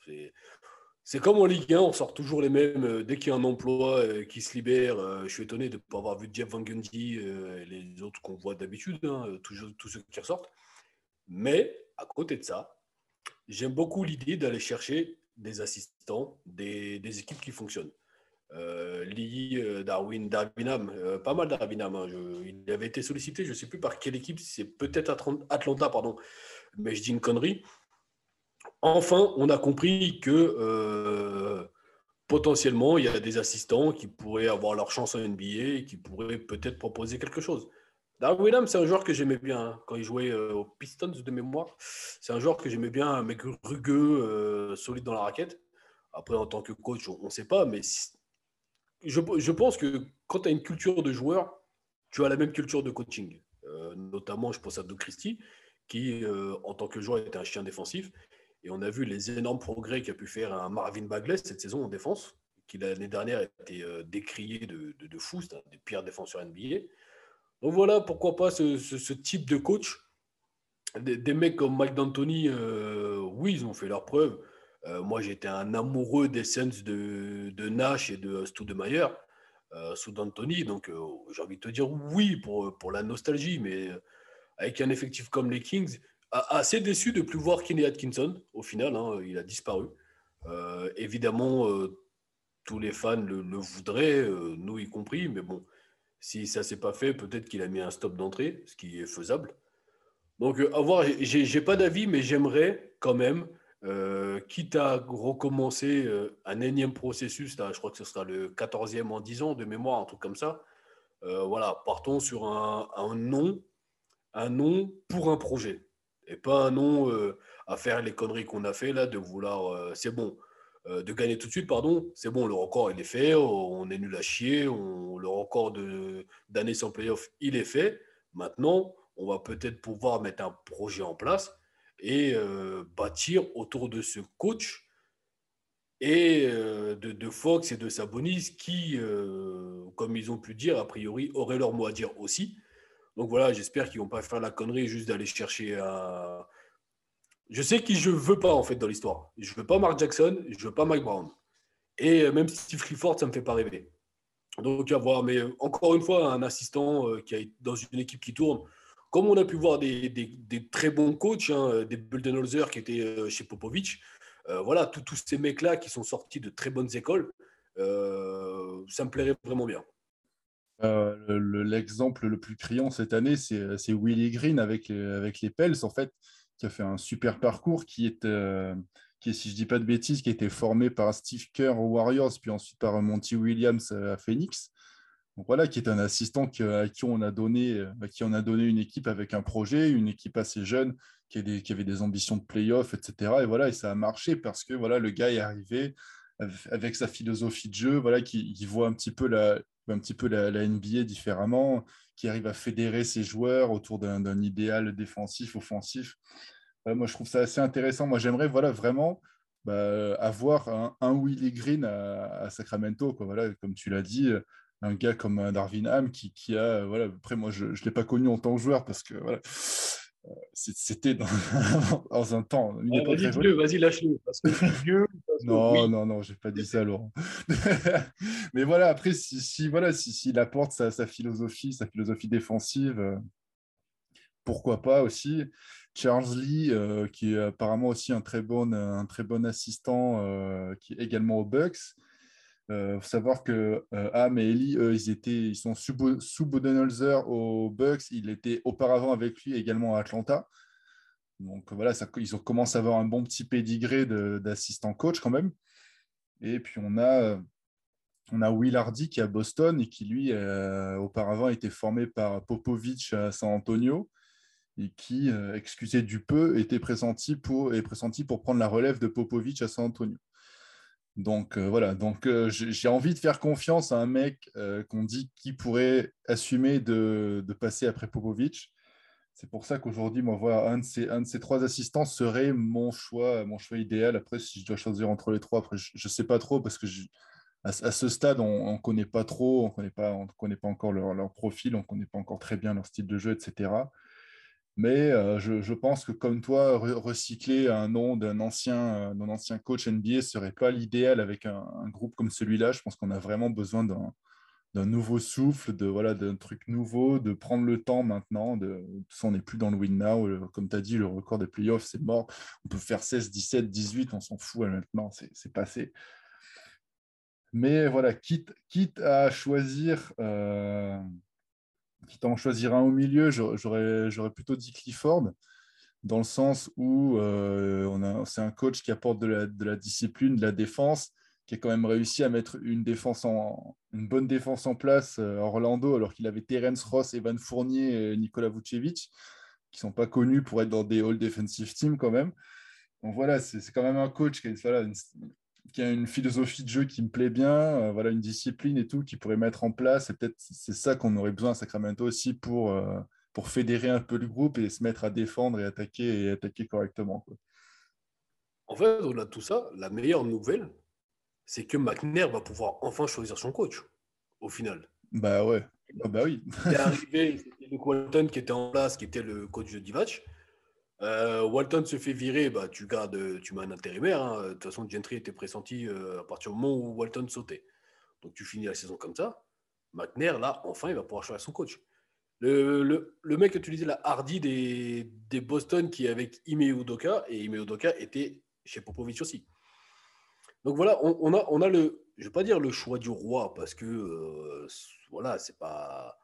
Speaker 3: C'est comme en Ligue 1, on sort toujours les mêmes. Dès qu'il y a un emploi qui se libère, je suis étonné de ne pas avoir vu Jeff Van Gundy et les autres qu'on voit d'habitude, hein, tous, ceux qui ressortent. Mais à côté de ça, j'aime beaucoup l'idée d'aller chercher des assistants, des, équipes qui fonctionnent. Euh, Lee, euh, Darwin, Darwinham, euh, pas mal Darwinham. Hein, il avait été sollicité, je ne sais plus par quelle équipe, c'est peut-être Atlanta, pardon, mais je dis une connerie. Enfin, on a compris que euh, potentiellement, il y a des assistants qui pourraient avoir leur chance en NBA et qui pourraient peut-être proposer quelque chose. Darwin Williams, c'est un joueur que j'aimais bien hein, quand il jouait aux Pistons de mémoire. C'est un joueur que j'aimais bien, un mec rugueux, solide dans la raquette. Après, en tant que coach, on ne sait pas, mais je, pense que quand tu as une culture de joueur, tu as la même culture de coaching. Euh, notamment, je pense à Doug Christie, qui, en tant que joueur, était un chien défensif. Et on a vu les énormes progrès qu'a pu faire Marvin Bagley cette saison en défense, qui l'année dernière était décrié de, de, de fou, c'est un des pires défenseurs NBA. Donc voilà, pourquoi pas ce, type de coach. Des, mecs comme Mike D'Antoni, euh, oui, ils ont fait leur preuve. Euh, moi, j'étais un amoureux des scènes de, Nash et de Studemeyer euh, sous D'Antoni. Donc, euh, j'ai envie de te dire oui pour, pour la nostalgie, mais avec un effectif comme les Kings, assez déçu de plus voir Kenny Atkinson. Au final, hein, il a disparu. évidemment, tous les fans le, le voudraient, nous y compris, mais bon, si ça ne s'est pas fait, peut-être qu'il a mis un stop d'entrée, ce qui est faisable. Donc, à voir, j'ai pas d'avis, mais j'aimerais quand même, euh, quitte à recommencer euh, un énième processus, je crois que ce sera le 14e en 10 ans de mémoire, un truc comme ça. Euh, voilà, partons sur un, nom, un nom pour un projet. Et pas un nom à faire les conneries qu'on a fait là, de vouloir, c'est bon, de gagner tout de suite, pardon, c'est bon, le record, il est fait, on est nul à chier, le record d'année sans playoff, il est fait. Maintenant, on va peut-être pouvoir mettre un projet en place et euh, bâtir autour de ce coach et euh, de, Fox et de Sabonis qui, comme ils ont pu dire, a priori, auraient leur mot à dire aussi. Donc voilà, j'espère qu'ils ne vont pas faire la connerie juste d'aller chercher un, je sais qui je veux pas en fait dans l'histoire. Je veux pas Mark Jackson, je veux pas Mike Brown. Et euh, même Steve Clifford, ça me fait pas rêver. Donc à voir. Mais euh, encore une fois, un assistant euh, qui est dans une équipe qui tourne, comme on a pu voir des, très bons coachs, hein, des Buldenholzer qui étaient chez Popovic. voilà, tous ces mecs-là qui sont sortis de très bonnes écoles, ça me plairait vraiment bien.
Speaker 2: L'exemple le, plus criant cette année, c'est Willie Green avec, les Pels. En fait, qui a fait un super parcours, qui est, euh, qui si je dis pas de bêtises, qui a été formé par Steve Kerr aux Warriors, puis ensuite par Monty Williams à Phoenix. Voilà, qui est un assistant à qui on a donné, à qui on a donné une équipe avec un projet, une équipe assez jeune, qui, avait des ambitions de playoff, etc. Et voilà, ça a marché parce que voilà, le gars est arrivé avec sa philosophie de jeu, voilà, qui, voit un petit peu la, un petit peu la, NBA différemment, qui arrive à fédérer ses joueurs autour d'un idéal défensif, offensif moi, je trouve ça assez intéressant. Moi, j'aimerais voilà, vraiment bah, avoir un, un, Willie Green à, Sacramento. Voilà, comme tu l'as dit, un gars comme Darwin Ham qui, qui a. Voilà, après, moi, je ne l'ai pas connu en tant que joueur parce que voilà, c'était dans, dans, un temps.
Speaker 3: vas-y, vas-y, lâche-le. Parce que vieux.
Speaker 2: non, non, non, j'ai pas dit ça, Laurent. Mais voilà, après, si, si voilà, s'il si, apporte sa, sa, philosophie, sa philosophie défensive, euh, pourquoi pas aussi. Charles Lee, euh, qui est apparemment aussi un très bon, un très bon assistant, euh, qui est également aux Bucks. Il euh, faut savoir que Ham et Ellie, eux, ils, étaient, ils sont sous, sous Budenholzer aux Bucks. Il était auparavant avec lui également à Atlanta. Donc voilà, ça, ils commencé à avoir un bon petit pédigré d'assistant coach quand même. Et puis on a, on a Will Hardy qui est à Boston et qui lui, auparavant, été formé par Popovich à San Antonio et qui, euh, excusez du peu, était pressenti pour, est pressenti pour prendre la relève de Popovic à San Antonio. Donc euh, voilà, donc euh, j'ai envie de faire confiance à un mec qu'on dit qui pourrait assumer de, passer après Popovic. c'est pour ça qu'aujourd'hui, moi, voilà, un de, ces, un ces trois assistants serait mon choix, mon choix idéal. Après, si je dois choisir entre les trois, après, je ne sais pas trop parce que à, ce stade, on ne connaît pas trop, on ne connaît pas, on connaît pas encore leur, leur profil, on ne connaît pas encore très bien leur style de jeu, etc. Mais euh, je, pense que comme toi, recycler un nom d'un ancien, euh, ancien coach NBA ne serait pas l'idéal avec un, groupe comme celui-là. Je pense qu'on a vraiment besoin d'un nouveau souffle, voilà, d'un truc nouveau, de prendre le temps maintenant. De, on n'est plus dans le win now. Comme tu as dit, le record des playoffs, c'est mort. On peut faire 16, 17, 18, on s'en fout maintenant, c'est passé. Mais voilà, quitte, quitte à choisir... Euh, quitte à en choisir un au milieu, j'aurais plutôt dit Clifford, dans le sens où euh, c'est un coach qui apporte de la, discipline, de la défense, qui a quand même réussi à mettre une, défense en, bonne défense en place euh, à Orlando, alors qu'il avait Terence Ross, Evan Fournier et Nikola Vucevic, qui sont pas connus pour être dans des All Defensive Teams quand même. Donc voilà, c'est quand même un coach qui a, qui a une philosophie de jeu qui me plaît bien, euh, voilà, une discipline et tout qui pourrait mettre en place. Et peut-être c'est ça qu'on aurait besoin à Sacramento aussi pour, euh, pour fédérer un peu le groupe et se mettre à défendre et attaquer et attaquer correctement.
Speaker 3: En fait, au-delà de tout ça, la meilleure nouvelle, c'est que McNair va pouvoir enfin choisir son coach, au final.
Speaker 2: Bah ouais, ah bah oui.
Speaker 3: Il est arrivé, c'était Luke Walton qui était en place, qui était le coach de Divac. Euh, Walton se fait virer, bah, tu gardes, tu mets un intérimaire. Hein. De toute façon, Gentry était pressenti euh, à partir du moment où Walton sautait. Donc tu finis la saison comme ça. McNair, là, enfin, il va pouvoir choisir son coach. Le, le, mec disais, la Hardy des, Boston qui est avec Ime Udoka, et Ime Udoka était chez Popovic aussi. Donc voilà, on, a, le, je vais pas dire le choix du roi, parce que euh, voilà, pas,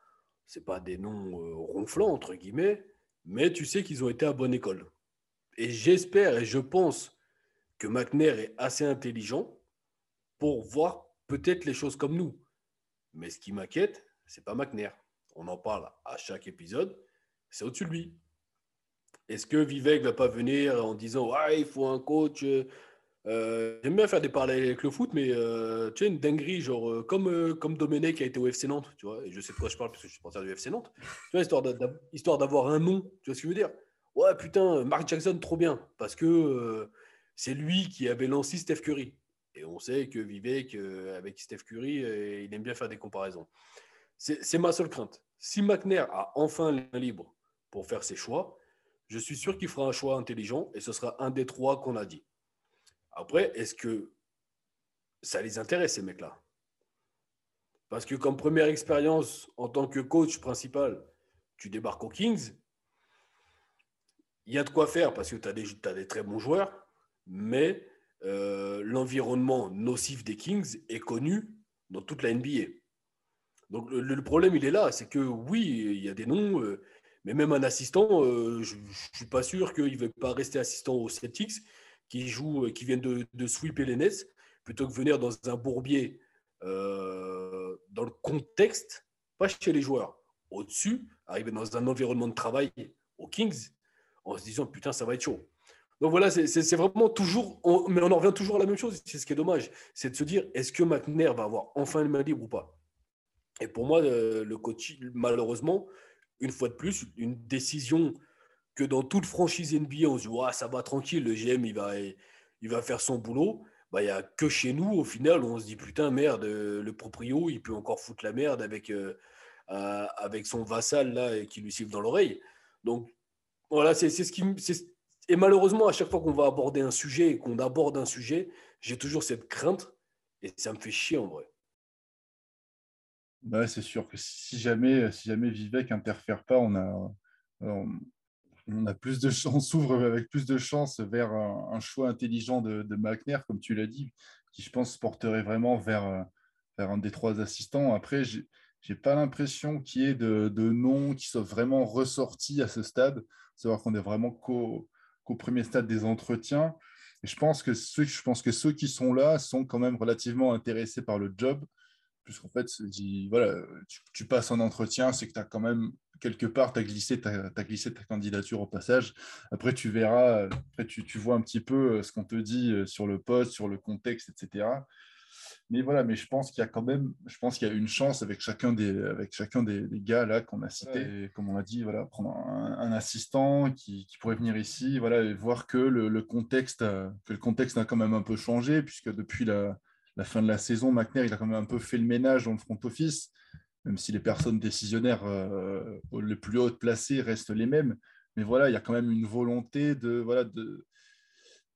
Speaker 3: des noms ronflants, entre guillemets, mais tu sais qu'ils ont été à bonne école. Et j'espère et je pense que McNair est assez intelligent pour voir peut-être les choses comme nous. Mais ce qui m'inquiète, c'est pas McNair. On en parle à chaque épisode, c'est au-dessus de lui. Est-ce que Vivek va pas venir en disant ouais, il faut un coach euh, J'aime bien faire des parallèles avec le foot, mais euh, tu sais, une dinguerie, genre euh, comme, comme Domenech qui a été au FC Nantes, tu vois, et je sais de quoi je parle parce que je suis supporter du FC Nantes, tu vois, histoire d'avoir un nom, tu vois ce que je veux dire Ouais, putain, Mark Jackson, trop bien, parce que c'est lui qui avait lancé Steph Curry. Et on sait que Vivek, avec Steph Curry, il aime bien faire des comparaisons. C'est ma seule crainte. Si McNair a enfin l'air libre pour faire ses choix, je suis sûr qu'il fera un choix intelligent et ce sera un des trois qu'on a dit. Après, est-ce que ça les intéresse, ces mecs-là? Parce que comme première expérience en tant que coach principal, tu débarques aux Kings, il y a de quoi faire parce que tu as, des très bons joueurs, mais euh, l'environnement nocif des Kings est connu dans toute la NBA. Donc le, problème, il est là, c'est que oui, il y a des noms, euh, mais même un assistant, euh, je ne suis pas sûr qu'il ne va pas rester assistant aux Celtics qui jouent, euh, qui viennent de, sweeper les Nets, plutôt que venir dans un bourbier euh, dans le contexte, pas chez les joueurs, au-dessus, arriver dans un environnement de travail aux Kings en se disant putain, ça va être chaud. Donc voilà, c'est vraiment toujours, mais on en revient toujours à la même chose. C'est ce qui est dommage, c'est de se dire est-ce que McNair va avoir enfin le main libre ou pas? Et pour moi, euh, le coach, malheureusement, une fois de plus, une décision que dans toute franchise NBA, on se dit ça va tranquille, le GM il va, il va faire son boulot. Bah, il n'y a que chez nous, au final, on se dit putain, merde, euh, le proprio, il peut encore foutre la merde avec, euh, euh, avec son vassal là qui lui siffle dans l'oreille. Donc voilà, c'est ce qui. Et malheureusement, à chaque fois qu'on va aborder un sujet et qu'on aborde un sujet, j'ai toujours cette crainte et ça me fait chier en vrai.
Speaker 2: Bah, c'est sûr que si jamais, si jamais Vivek interfère pas, on a, a plus de chance, s'ouvre avec plus de chance vers un, choix intelligent de, de McNair, comme tu l'as dit, qui je pense porterait vraiment vers, euh, vers un des trois assistants. Après, j'ai n'ai pas l'impression qu'il y ait de, de, noms qui soient vraiment ressortis à ce stade. Savoir qu'on est vraiment qu'au premier stade des entretiens. Et je pense que ceux, je pense que ceux qui sont là sont quand même relativement intéressés par le job puisqu'en fait, voilà, tu, passes un entretien, c'est que tu as quand même, quelque part, tu as, glissé ta, glissé ta candidature au passage. Après, tu verras, après, tu, tu vois un petit peu euh, ce qu'on te dit euh, sur le poste, sur le contexte, etc. mais voilà, mais je pense qu'il y a quand même, je pense qu'il y a une chance avec chacun des, avec chacun des, gars là qu'on a cités, comme on a dit, voilà, prendre un, assistant qui, qui, pourrait venir ici, voilà, et voir que le, contexte, que le contexte a quand même un peu changé, puisque depuis la, la, fin de la saison, McNair, il a quand même un peu fait le ménage dans le front office, même si les personnes décisionnaires euh, les plus hautes placées restent les mêmes. Mais voilà, il y a quand même une volonté de, voilà, de,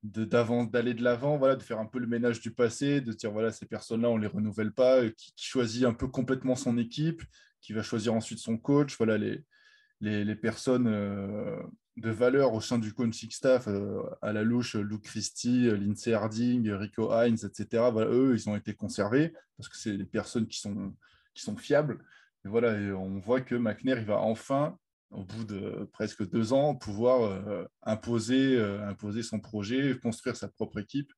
Speaker 2: d'aller de l'avant, voilà, de faire un peu le ménage du passé, de dire voilà, ces personnes-là, on ne les renouvelle pas, euh, qui, choisit un peu complètement son équipe, qui va choisir ensuite son coach, voilà, les, les, personnes euh, de valeur au sein du coaching staff, euh, à la louche, Luke Christie, Lindsay Harding, Rico Hines, etc., eux, ils ont été conservés parce que c'est des personnes qui sont, qui sont fiables. Et voilà, on voit que McNair, il va enfin au bout de presque deux ans, pouvoir euh, imposer, euh, imposer son projet, construire sa propre équipe.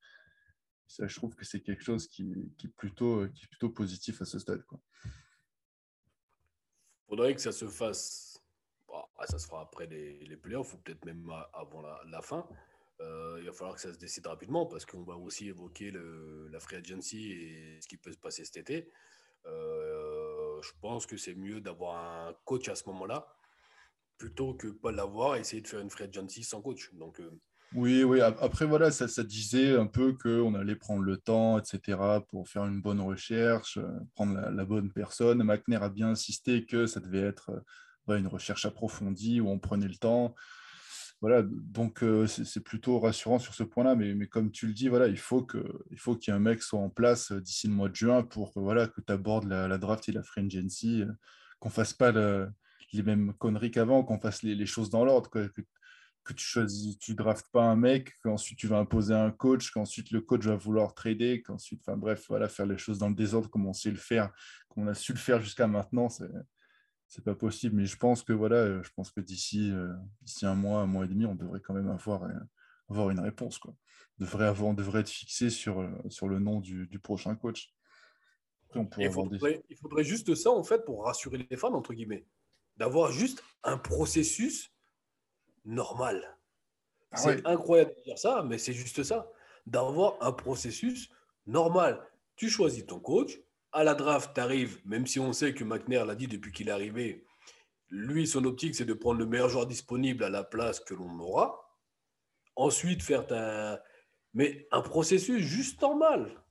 Speaker 2: Ça, je trouve que c'est quelque chose qui, qui, est plutôt, qui est plutôt positif à ce stade. Il
Speaker 3: faudrait que ça se fasse. Ça se fera après les, les playoffs ou peut-être même avant la, fin. Euh, il va falloir que ça se décide rapidement parce qu'on va aussi évoquer la free agency et ce qui peut se passer cet été. je pense que c'est mieux d'avoir un coach à ce moment-là plutôt que pas l'avoir et essayer de faire une free agency sans coach. Donc, euh,
Speaker 2: Oui, oui. Après, voilà, ça, disait un peu qu'on allait prendre le temps, etc., pour faire une bonne recherche, euh, prendre la, bonne personne. McNair a bien insisté que ça devait être euh, une recherche approfondie où on prenait le temps. Voilà, donc c'est plutôt rassurant sur ce point-là, mais, mais, comme tu le dis, voilà, il faut qu'il y ait un mec soit en place d'ici le mois de juin pour voilà, que tu abordes la, draft et la free agency, qu'on fasse pas le, les mêmes conneries qu'avant, qu'on fasse les, choses dans l'ordre, que, que, tu choisis, tu draftes pas un mec, qu'ensuite tu vas imposer un coach, qu'ensuite le coach va vouloir trader, qu'ensuite, enfin bref, voilà, faire les choses dans le désordre comme on sait le faire, comme on a su le faire jusqu'à maintenant, c'est pas possible. Mais je pense que voilà, je pense que d'ici euh, un mois, un mois et demi, on devrait quand même avoir euh, avoir une réponse quoi. On devrait avoir, on devrait être fixé sur euh, sur le nom du, du prochain coach.
Speaker 3: il, faudrait, il faudrait juste ça en fait pour rassurer les fans entre guillemets d'avoir juste un processus normal. Ah c'est incroyable de dire ça, mais c'est juste ça. D'avoir un processus normal. Tu choisis ton coach. À la draft, tu même si on sait que McNair l'a dit depuis qu'il est arrivé, lui, son optique, c'est de prendre le meilleur joueur disponible à la place que l'on aura. Ensuite, faire ta. Mais un processus juste normal.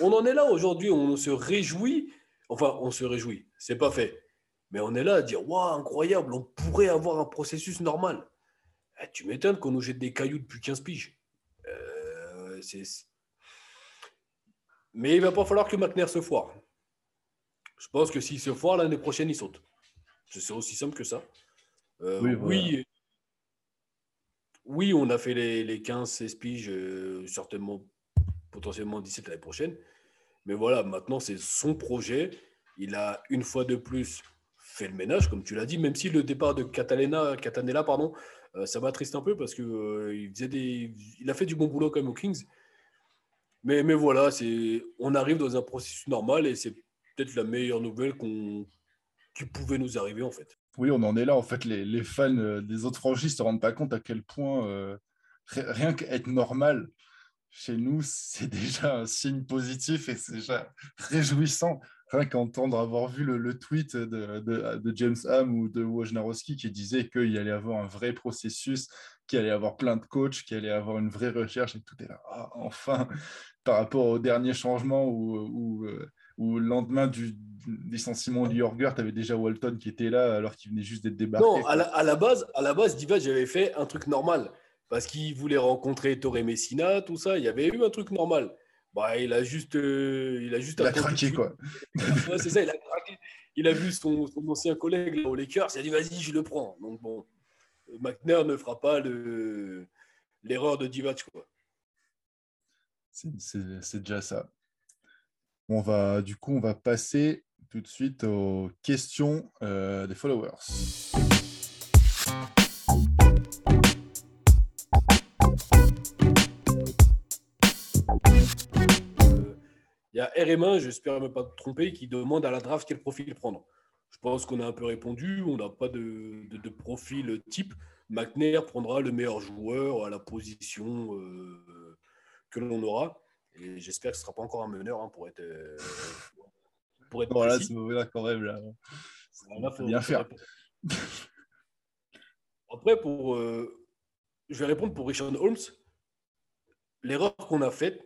Speaker 3: On en est là aujourd'hui, on se réjouit. Enfin, on se réjouit. C'est pas fait. Mais on est là à dire Waouh, incroyable, on pourrait avoir un processus normal. Eh, tu m'étonnes qu'on nous jette des cailloux depuis 15 piges. Euh, Mais il va pas falloir que McNair se foire. Je pense que s'il se foire, l'année prochaine, il saute. C'est aussi simple que ça. Euh, oui, oui, on a fait les, les 15-16 piges, euh, certainement, potentiellement 17 l'année prochaine. Mais voilà, maintenant, c'est son projet. Il a une fois de plus fait le ménage, comme tu l'as dit, même si le départ de Catalena, Catanella, pardon, euh, ça m'attriste un peu parce que euh, il, faisait des, il a fait du bon boulot quand même aux Kings. Mais, mais voilà, on arrive dans un processus normal et c'est peut-être la meilleure nouvelle qu'on, qui pouvait nous arriver en fait.
Speaker 2: Oui, on en est là. En fait, les, les fans euh, des autres franchises se rendent pas compte à quel point rien qu'être normal chez nous, c'est déjà un signe positif et c'est déjà réjouissant rien qu'entendre avoir vu le, tweet de, de, James Ham ou de Wojnarowski qui disait qu'il y allait avoir un vrai processus, qu'il allait avoir plein de coachs, qu'il allait avoir une vraie recherche et tout est là. Ah, enfin, par rapport au dernier changement où, euh, où, le lendemain du licenciement du Yorger, tu avais déjà Walton qui était là alors qu'il venait juste d'être débarqué.
Speaker 3: Non, à la, base, à la base, Diva, j'avais fait un truc normal parce qu'il voulait rencontrer Torre Messina, tout ça. Il y avait eu un truc normal. Bah, il a juste. Euh, il a juste.
Speaker 2: Il a craqué, quoi.
Speaker 3: c'est ça, il a craqué. Il a vu son, ancien collègue là, au Lakers, il a dit vas-y, je le prends. Donc bon, McNair ne fera pas l'erreur de Divac, quoi.
Speaker 2: C'est déjà ça. On va, du coup, on va passer tout de suite aux questions euh, des followers.
Speaker 3: Il y a RM1, j'espère ne pas me tromper, qui demande à la draft quel profil prendre. Je pense qu'on a un peu répondu, on n'a pas de, profil type. McNair prendra le meilleur joueur à la position euh, que l'on aura. Et j'espère que ce ne sera pas encore un meneur hein, pour être. Euh,
Speaker 2: pour être voilà, c'est là quand même. Là.
Speaker 3: faut bien faire. Après, pour, euh, je vais répondre pour Richard Holmes. L'erreur qu'on a faite,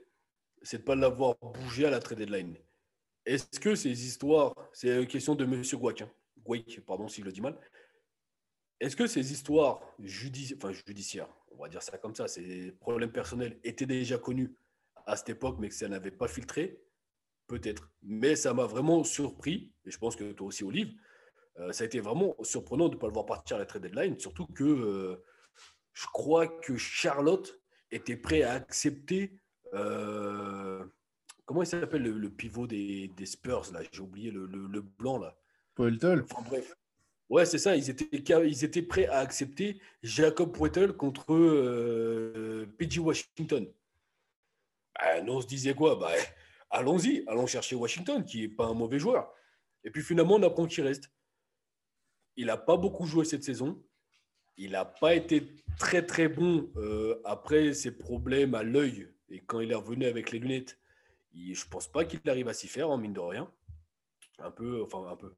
Speaker 3: c'est de ne pas l'avoir bougé à la trade deadline. Est-ce que ces histoires, c'est une question de M. Guac, hein, pardon si je le dis mal, est-ce que ces histoires judiciaires, on va dire ça comme ça, ces problèmes personnels étaient déjà connus à cette époque, mais que ça n'avait pas filtré Peut-être. Mais ça m'a vraiment surpris, et je pense que toi aussi, Olive, euh, ça a été vraiment surprenant de ne pas le voir partir à la trade deadline, surtout que euh, je crois que Charlotte était prêt à accepter. Euh, comment il s'appelle le, pivot des, Spurs là? J'ai oublié le, blanc là.
Speaker 2: Poeltel.
Speaker 3: Enfin bref. Ouais, c'est ça. Ils étaient, ils étaient prêts à accepter Jacob Poeltel contre euh, PG Washington. Ben, on se disait quoi? Bah, Allons-y, allons chercher Washington, qui n'est pas un mauvais joueur. Et puis finalement, on apprend qu'il reste. Il n'a pas beaucoup joué cette saison. Il n'a pas été très très bon euh, après ses problèmes à l'œil. Et quand il est revenu avec les lunettes, je ne pense pas qu'il arrive à s'y faire, en hein, mine de rien. Un peu, enfin un peu.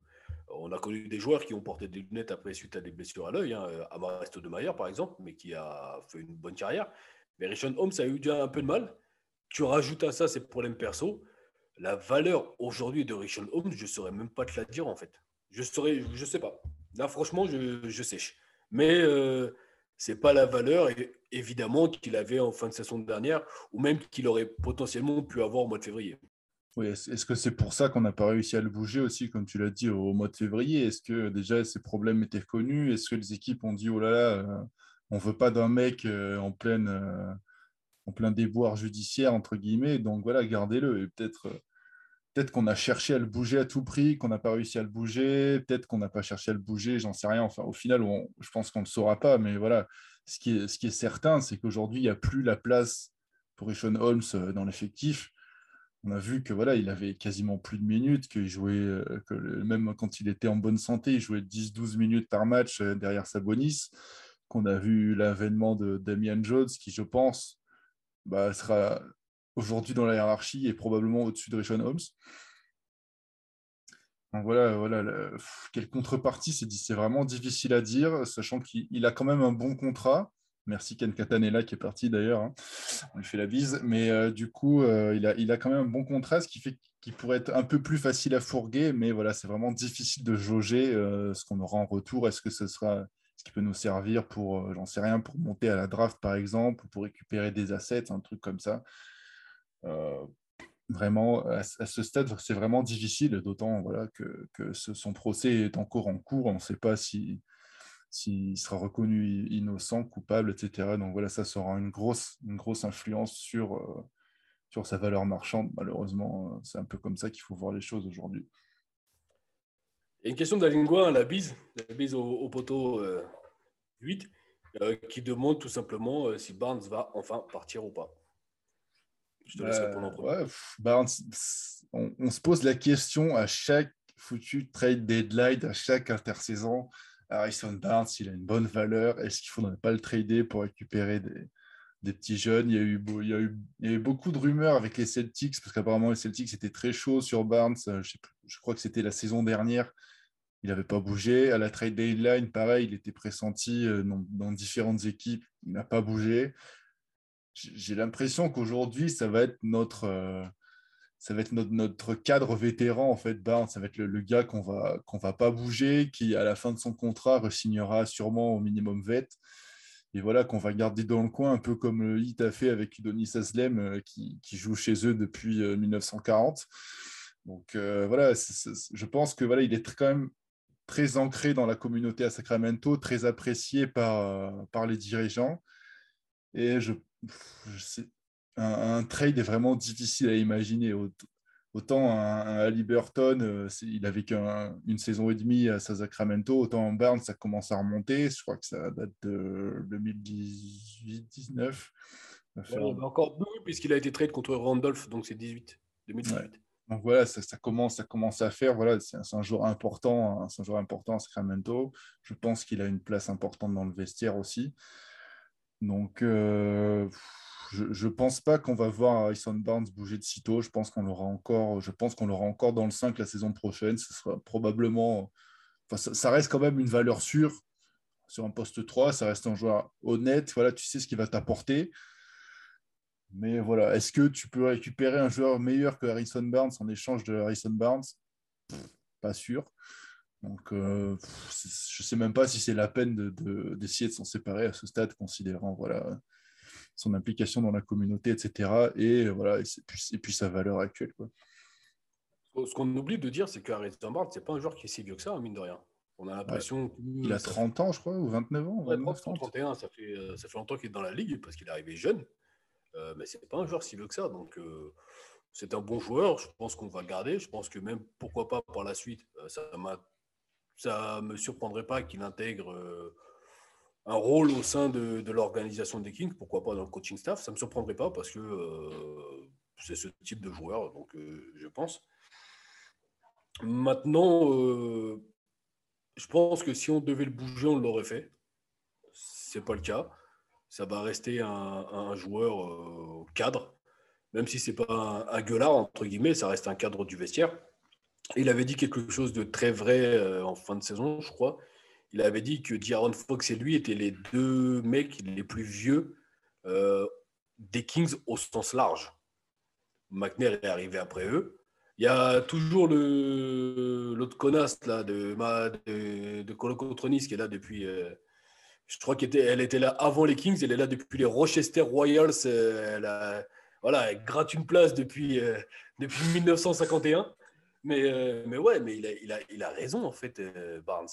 Speaker 3: On a connu des joueurs qui ont porté des lunettes après suite à des blessures à l'œil. Hein. Amaresto de Mayer, par exemple, mais qui a fait une bonne carrière. Mais Richon Holmes a eu déjà un peu de mal. Tu rajoutes à ça ses problèmes perso. La valeur aujourd'hui de Richon Holmes, je ne saurais même pas te la dire en fait. Je ne je sais pas. Là, franchement, je, je sèche. Mais euh, ce n'est pas la valeur, évidemment, qu'il avait en fin de saison dernière, ou même qu'il aurait potentiellement pu avoir au mois de février.
Speaker 2: Oui, est-ce que c'est pour ça qu'on n'a pas réussi à le bouger aussi, comme tu l'as dit, au mois de février? Est-ce que déjà ces problèmes étaient connus? Est-ce que les équipes ont dit, oh là là, euh, on ne veut pas d'un mec euh, en, pleine, en plein déboire judiciaire, entre guillemets, donc voilà, gardez-le. Et peut-être Peut-être qu'on a cherché à le bouger à tout prix, qu'on n'a pas réussi à le bouger. Peut-être qu'on n'a pas cherché à le bouger, j'en sais rien. Enfin, au final, je pense qu'on ne le saura pas. Mais voilà, ce qui est, ce qui est certain, c'est qu'aujourd'hui, il n'y a plus la place pour Rishon Holmes euh, dans l'effectif. On a vu que voilà, il avait quasiment plus de minutes, qu'il jouait, euh, que même quand il était en bonne santé, il jouait 10-12 minutes par match euh, derrière Sabonis. Qu'on a vu l'avènement de Damian Jones, qui, je pense, bah, sera aujourd'hui dans la hiérarchie et probablement au-dessus de Rishon Holmes. Donc voilà, voilà quelle contrepartie, c'est vraiment difficile à dire, sachant qu'il a quand même un bon contrat. Merci Ken Catanella qui est parti d'ailleurs, hein. on lui fait la bise. Mais euh, du coup, euh, il, a, quand même un bon contrat, ce qui fait qu'il pourrait être un peu plus facile à fourguer. Mais voilà, c'est vraiment difficile de jauger euh, ce qu'on aura en retour. Est-ce que ce sera qui peut nous servir pour, j'en sais rien, pour monter à la draft par exemple, ou pour récupérer des assets, un truc comme ça. Euh, vraiment, à, ce stade, c'est vraiment difficile, d'autant voilà, que, que son procès est encore en cours. On ne sait pas si s'il sera reconnu innocent, coupable, etc. Donc voilà, ça sera une grosse, une grosse influence sur, euh, sur sa valeur marchande. Malheureusement, euh, c'est un peu comme ça qu'il faut voir les choses aujourd'hui.
Speaker 3: Une question de la lingua, la bise, la bise au, poteau 8, qui demande tout simplement si Barnes va enfin partir ou pas.
Speaker 2: Euh, bah, on, se pose la question à chaque foutu trade deadline, à chaque intersaison. Harrison Barnes, il a une bonne valeur. Est-ce qu'il ne faudrait pas le trader pour récupérer des, petits jeunes? Il y, a eu, il, y a eu, il y a eu beaucoup de rumeurs avec les Celtics, parce qu'apparemment les Celtics étaient très chauds sur Barnes. Euh, je, je crois que c'était la saison dernière. Il n'avait pas bougé. À la trade deadline, pareil, il était pressenti euh, dans, différentes équipes. Il n'a pas bougé j'ai l'impression qu'aujourd'hui, ça va être notre, euh, ça va être notre, cadre vétéran, en fait, Barnes. Ça va être le, gars qu'on va, va pas bouger, qui, à la fin de son contrat, resignera sûrement au minimum vet. Et voilà, qu'on va garder dans le coin, un peu comme le Heat a fait avec Udonis Aslem, euh, qui, joue chez eux depuis 1940. Euh, Donc voilà, je pense que voilà, il est quand même très ancré dans la communauté à Sacramento, très apprécié par, par les dirigeants. Et je un, trade est vraiment difficile à imaginer. Autant un, Ali Burton, euh, il avait qu'une saison et demie à Sacramento, autant en Barnes, ça commence à remonter. Je crois que ça date de 2018-19.
Speaker 3: encore plus, puisqu'il a été trade contre Randolph, donc c'est 18. 2018.
Speaker 2: Donc voilà, ça, commence, ça commence à faire. Voilà, c'est un, joueur important, c'est un joueur important à Sacramento. Je pense qu'il a une place importante dans le vestiaire aussi. Donc, euh, je ne pense pas qu'on va voir Harrison Barnes bouger de sitôt. Je pense qu'on l'aura encore, je pense qu'on l'aura encore dans le 5 la saison prochaine. Ce sera probablement. Enfin, ça, reste quand même une valeur sûre sur un poste 3. Ça reste un joueur honnête. Voilà, tu sais ce qu'il va t'apporter. Mais voilà, est-ce que tu peux récupérer un joueur meilleur que Harrison Barnes en échange de Harrison Barnes? Pas sûr. Donc, euh, je ne sais même pas si c'est la peine d'essayer de, de s'en séparer à ce stade, considérant voilà, son implication dans la communauté, etc. Et, voilà, et, puis, et puis sa valeur actuelle. Quoi.
Speaker 3: Ce qu'on oublie de dire, c'est qu'Harrison Barnes, ce n'est pas un joueur qui est si vieux que ça, hein, mine de rien. On a l'impression
Speaker 2: Il a 30 ans, je crois, ou 29 ans.
Speaker 3: 30, 31, ça fait, euh, ça fait longtemps qu'il est dans la ligue parce qu'il est arrivé jeune. Euh, mais ce n'est pas un joueur si vieux que ça. Donc, euh, c'est un bon joueur. Je pense qu'on va le garder. Je pense que même, pourquoi pas, par la suite, ça ne me surprendrait pas qu'il intègre un rôle au sein de, de l'organisation des Kings, pourquoi pas dans le coaching staff, ça ne me surprendrait pas parce que euh, c'est ce type de joueur, donc euh, je pense. Maintenant, euh, je pense que si on devait le bouger, on l'aurait fait. C'est pas le cas. Ça va rester un, joueur cadre, même si c'est pas un, gueulard entre guillemets, ça reste un cadre du vestiaire. Il avait dit quelque chose de très vrai en fin de saison, je crois il avait dit que D'Aaron Fox et lui étaient les deux mecs les plus vieux euh, des Kings au sens large. McNair est arrivé après eux. Il y a toujours l'autre connasse là, de, de, de Colocotronis qui est là depuis. Euh, je crois qu'elle était, là avant les Kings, elle est là depuis les Rochester Royals. Euh, elle, voilà, elle gratte une place depuis, depuis 1951. Mais, mais ouais, mais il a, il, a, il a raison en fait, Barnes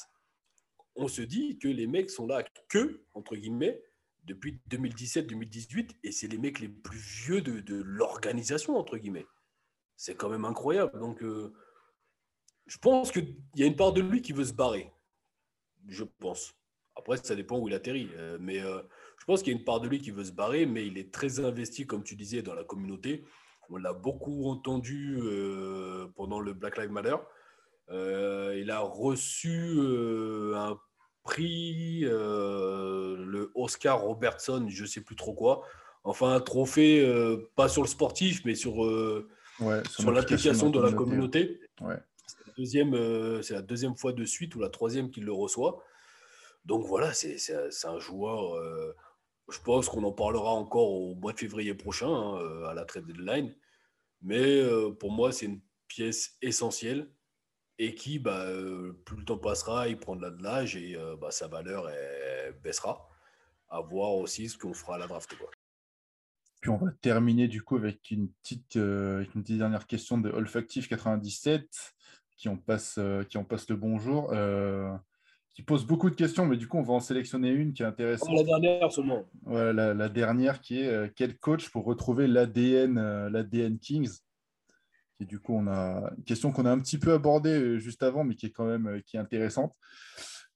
Speaker 3: on se dit que les mecs sont là que, entre guillemets, depuis 2017-2018, et c'est les mecs les plus vieux de, l'organisation, entre guillemets. C'est quand même incroyable. Donc, euh, je pense qu'il y a une part de lui qui veut se barrer. Je pense. Après, ça dépend où il atterrit. Euh, mais euh, je pense qu'il y a une part de lui qui veut se barrer, mais il est très investi, comme tu disais, dans la communauté. On l'a beaucoup entendu pendant le Black Lives Matter. il a reçu un prix euh, le Oscar Robertson, je sais plus trop quoi. Enfin, un trophée, euh, pas sur le sportif, mais sur, euh, sur l'application de la communauté. C'est la, deuxième, c'est la deuxième fois de suite ou la troisième qu'il le reçoit. Donc voilà, c'est un joueur. je pense qu'on en parlera encore au mois de février prochain, hein, à la trade deadline. Mais pour moi, c'est une pièce essentielle et qui, bah, euh, plus le temps passera, il prendra de l'âge et euh, bah, sa valeur baissera. À voir aussi ce qu'on fera à la draft.
Speaker 2: Puis on va terminer du coup avec une petite, euh, dernière question de Olfactif 97 qui on passe le bonjour, qui pose beaucoup de questions, mais du coup on va en sélectionner une qui est intéressante.
Speaker 3: la dernière seulement.
Speaker 2: Ouais, la, la, dernière qui est quel coach pour retrouver l'ADN, l'ADN Kings? Et du coup, on a une question qu'on a un petit peu abordée euh, juste avant, mais qui est quand même euh, qui est intéressante.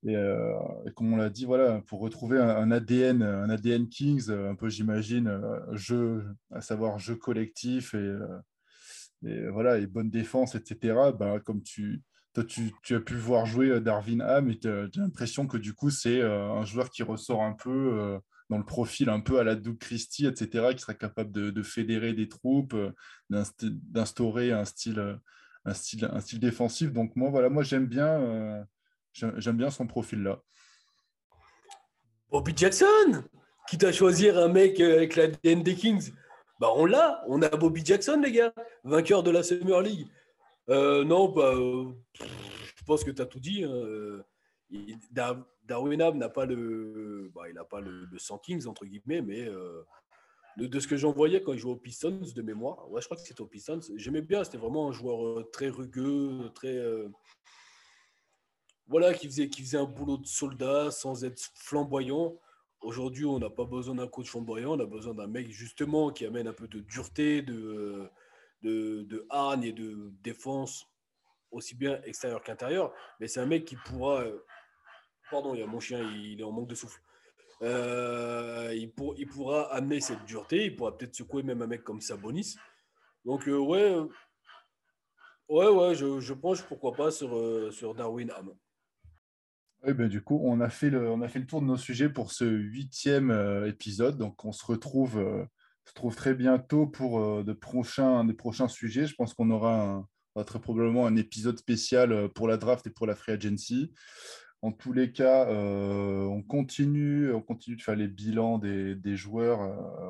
Speaker 2: Euh, et, comme on l'a dit, voilà, pour retrouver un, ADN, un ADN Kings, un peu, j'imagine, jeu, à savoir jeu collectif et, voilà, et bonne défense, etc. Bah, comme tu, toi, tu, as pu voir jouer Darwin Ham, et tu as, l'impression que du coup, c'est un joueur qui ressort un peu dans le profil un peu à la Doug Christie, etc., qui serait capable de, fédérer des troupes, euh, d'instaurer un style, euh, défensif. Donc moi, voilà, moi j'aime bien, euh, bien son profil-là.
Speaker 3: Bobby Jackson qui t'a choisir un mec avec la DND Kings bah on l'a, on a Bobby Jackson, les gars, vainqueur de la Summer League. Non, bah, je pense que tu as tout dit. Hein. Darwin Ham n'a pas le, bah, il n'a pas le, le 100 Kings entre guillemets, mais euh, de, ce que j'en voyais quand il jouait aux Pistons de mémoire, ouais, je crois que c'était aux Pistons. J'aimais bien, c'était vraiment un joueur euh, très rugueux, très euh, voilà, qui faisait, qui faisait un boulot de soldat sans être flamboyant. Aujourd'hui, on n'a pas besoin d'un coach flamboyant, on a besoin d'un mec justement qui amène un peu de dureté, de, de, de et de défense, aussi bien extérieur qu'intérieur. Mais c'est un mec qui pourra Pardon, il y a mon chien, il est en manque de souffle. Euh, il, pour, il, pourra amener cette dureté, il pourra peut-être secouer même un mec comme Sabonis. Donc, euh, ouais, euh, ouais, ouais, je, je penche pourquoi pas sur, sur Darwin Ham.
Speaker 2: Oui, ben, du coup, on a, fait le, on a fait le tour de nos sujets pour ce huitième épisode. Donc, on se retrouve se trouve très bientôt pour de prochains, des prochains sujets. Je pense qu'on aura très probablement un épisode spécial pour la draft et pour la free agency. En tous les cas, on, continue, on continue de faire les bilans des, joueurs,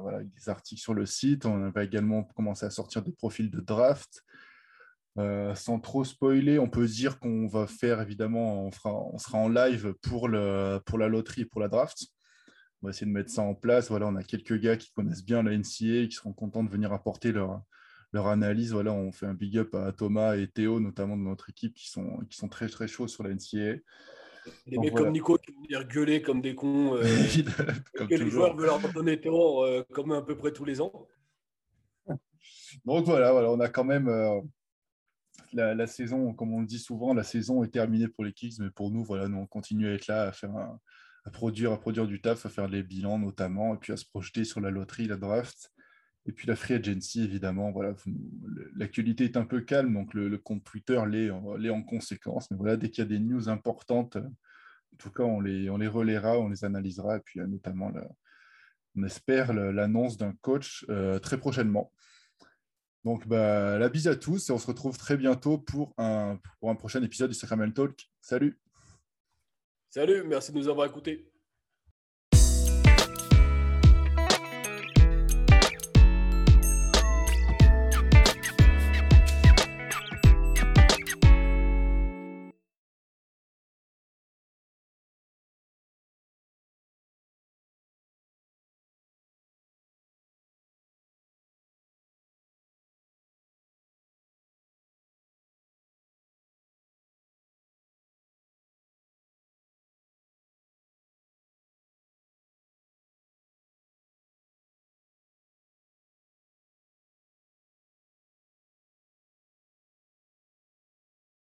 Speaker 2: voilà, des articles sur le site. On va également commencer à sortir des profils de draft. Euh, sans trop spoiler, on peut dire qu'on va faire évidemment, on, sera en live pour, le, pour la loterie, pour la draft. On va essayer de mettre ça en place. Voilà, on a quelques gars qui connaissent bien la NCA, qui seront contents de venir apporter leur, leur analyse. Voilà, on fait un big up à Thomas et Théo, notamment de notre équipe, qui sont, qui sont très très chauds sur la NCA.
Speaker 3: Les mecs comme Nico qui vont venir gueuler comme des cons. Euh, comme que les joueurs veulent leur donner tort euh, comme à peu près tous les ans.
Speaker 2: Donc voilà, voilà on a quand même la, saison, comme on le dit souvent, la saison est terminée pour les Kicks, mais pour nous, voilà, nous on continue à être là, à faire à produire, à produire du taf, à faire les bilans notamment, et puis à se projeter sur la loterie, la draft, et puis la free agency évidemment. Voilà, l'actualité est un peu calme, donc le, compte Twitter l'est en conséquence. Mais voilà, dès qu'il y a des news importantes, en tout cas, on les, on les relaiera, on les analysera, et puis notamment, on espère l'annonce d'un coach euh, très prochainement. Donc, bah, la bise à tous et on se retrouve très bientôt pour un, pour un prochain épisode du Sacramento Talk. Salut
Speaker 3: Salut, merci de nous avoir écoutés.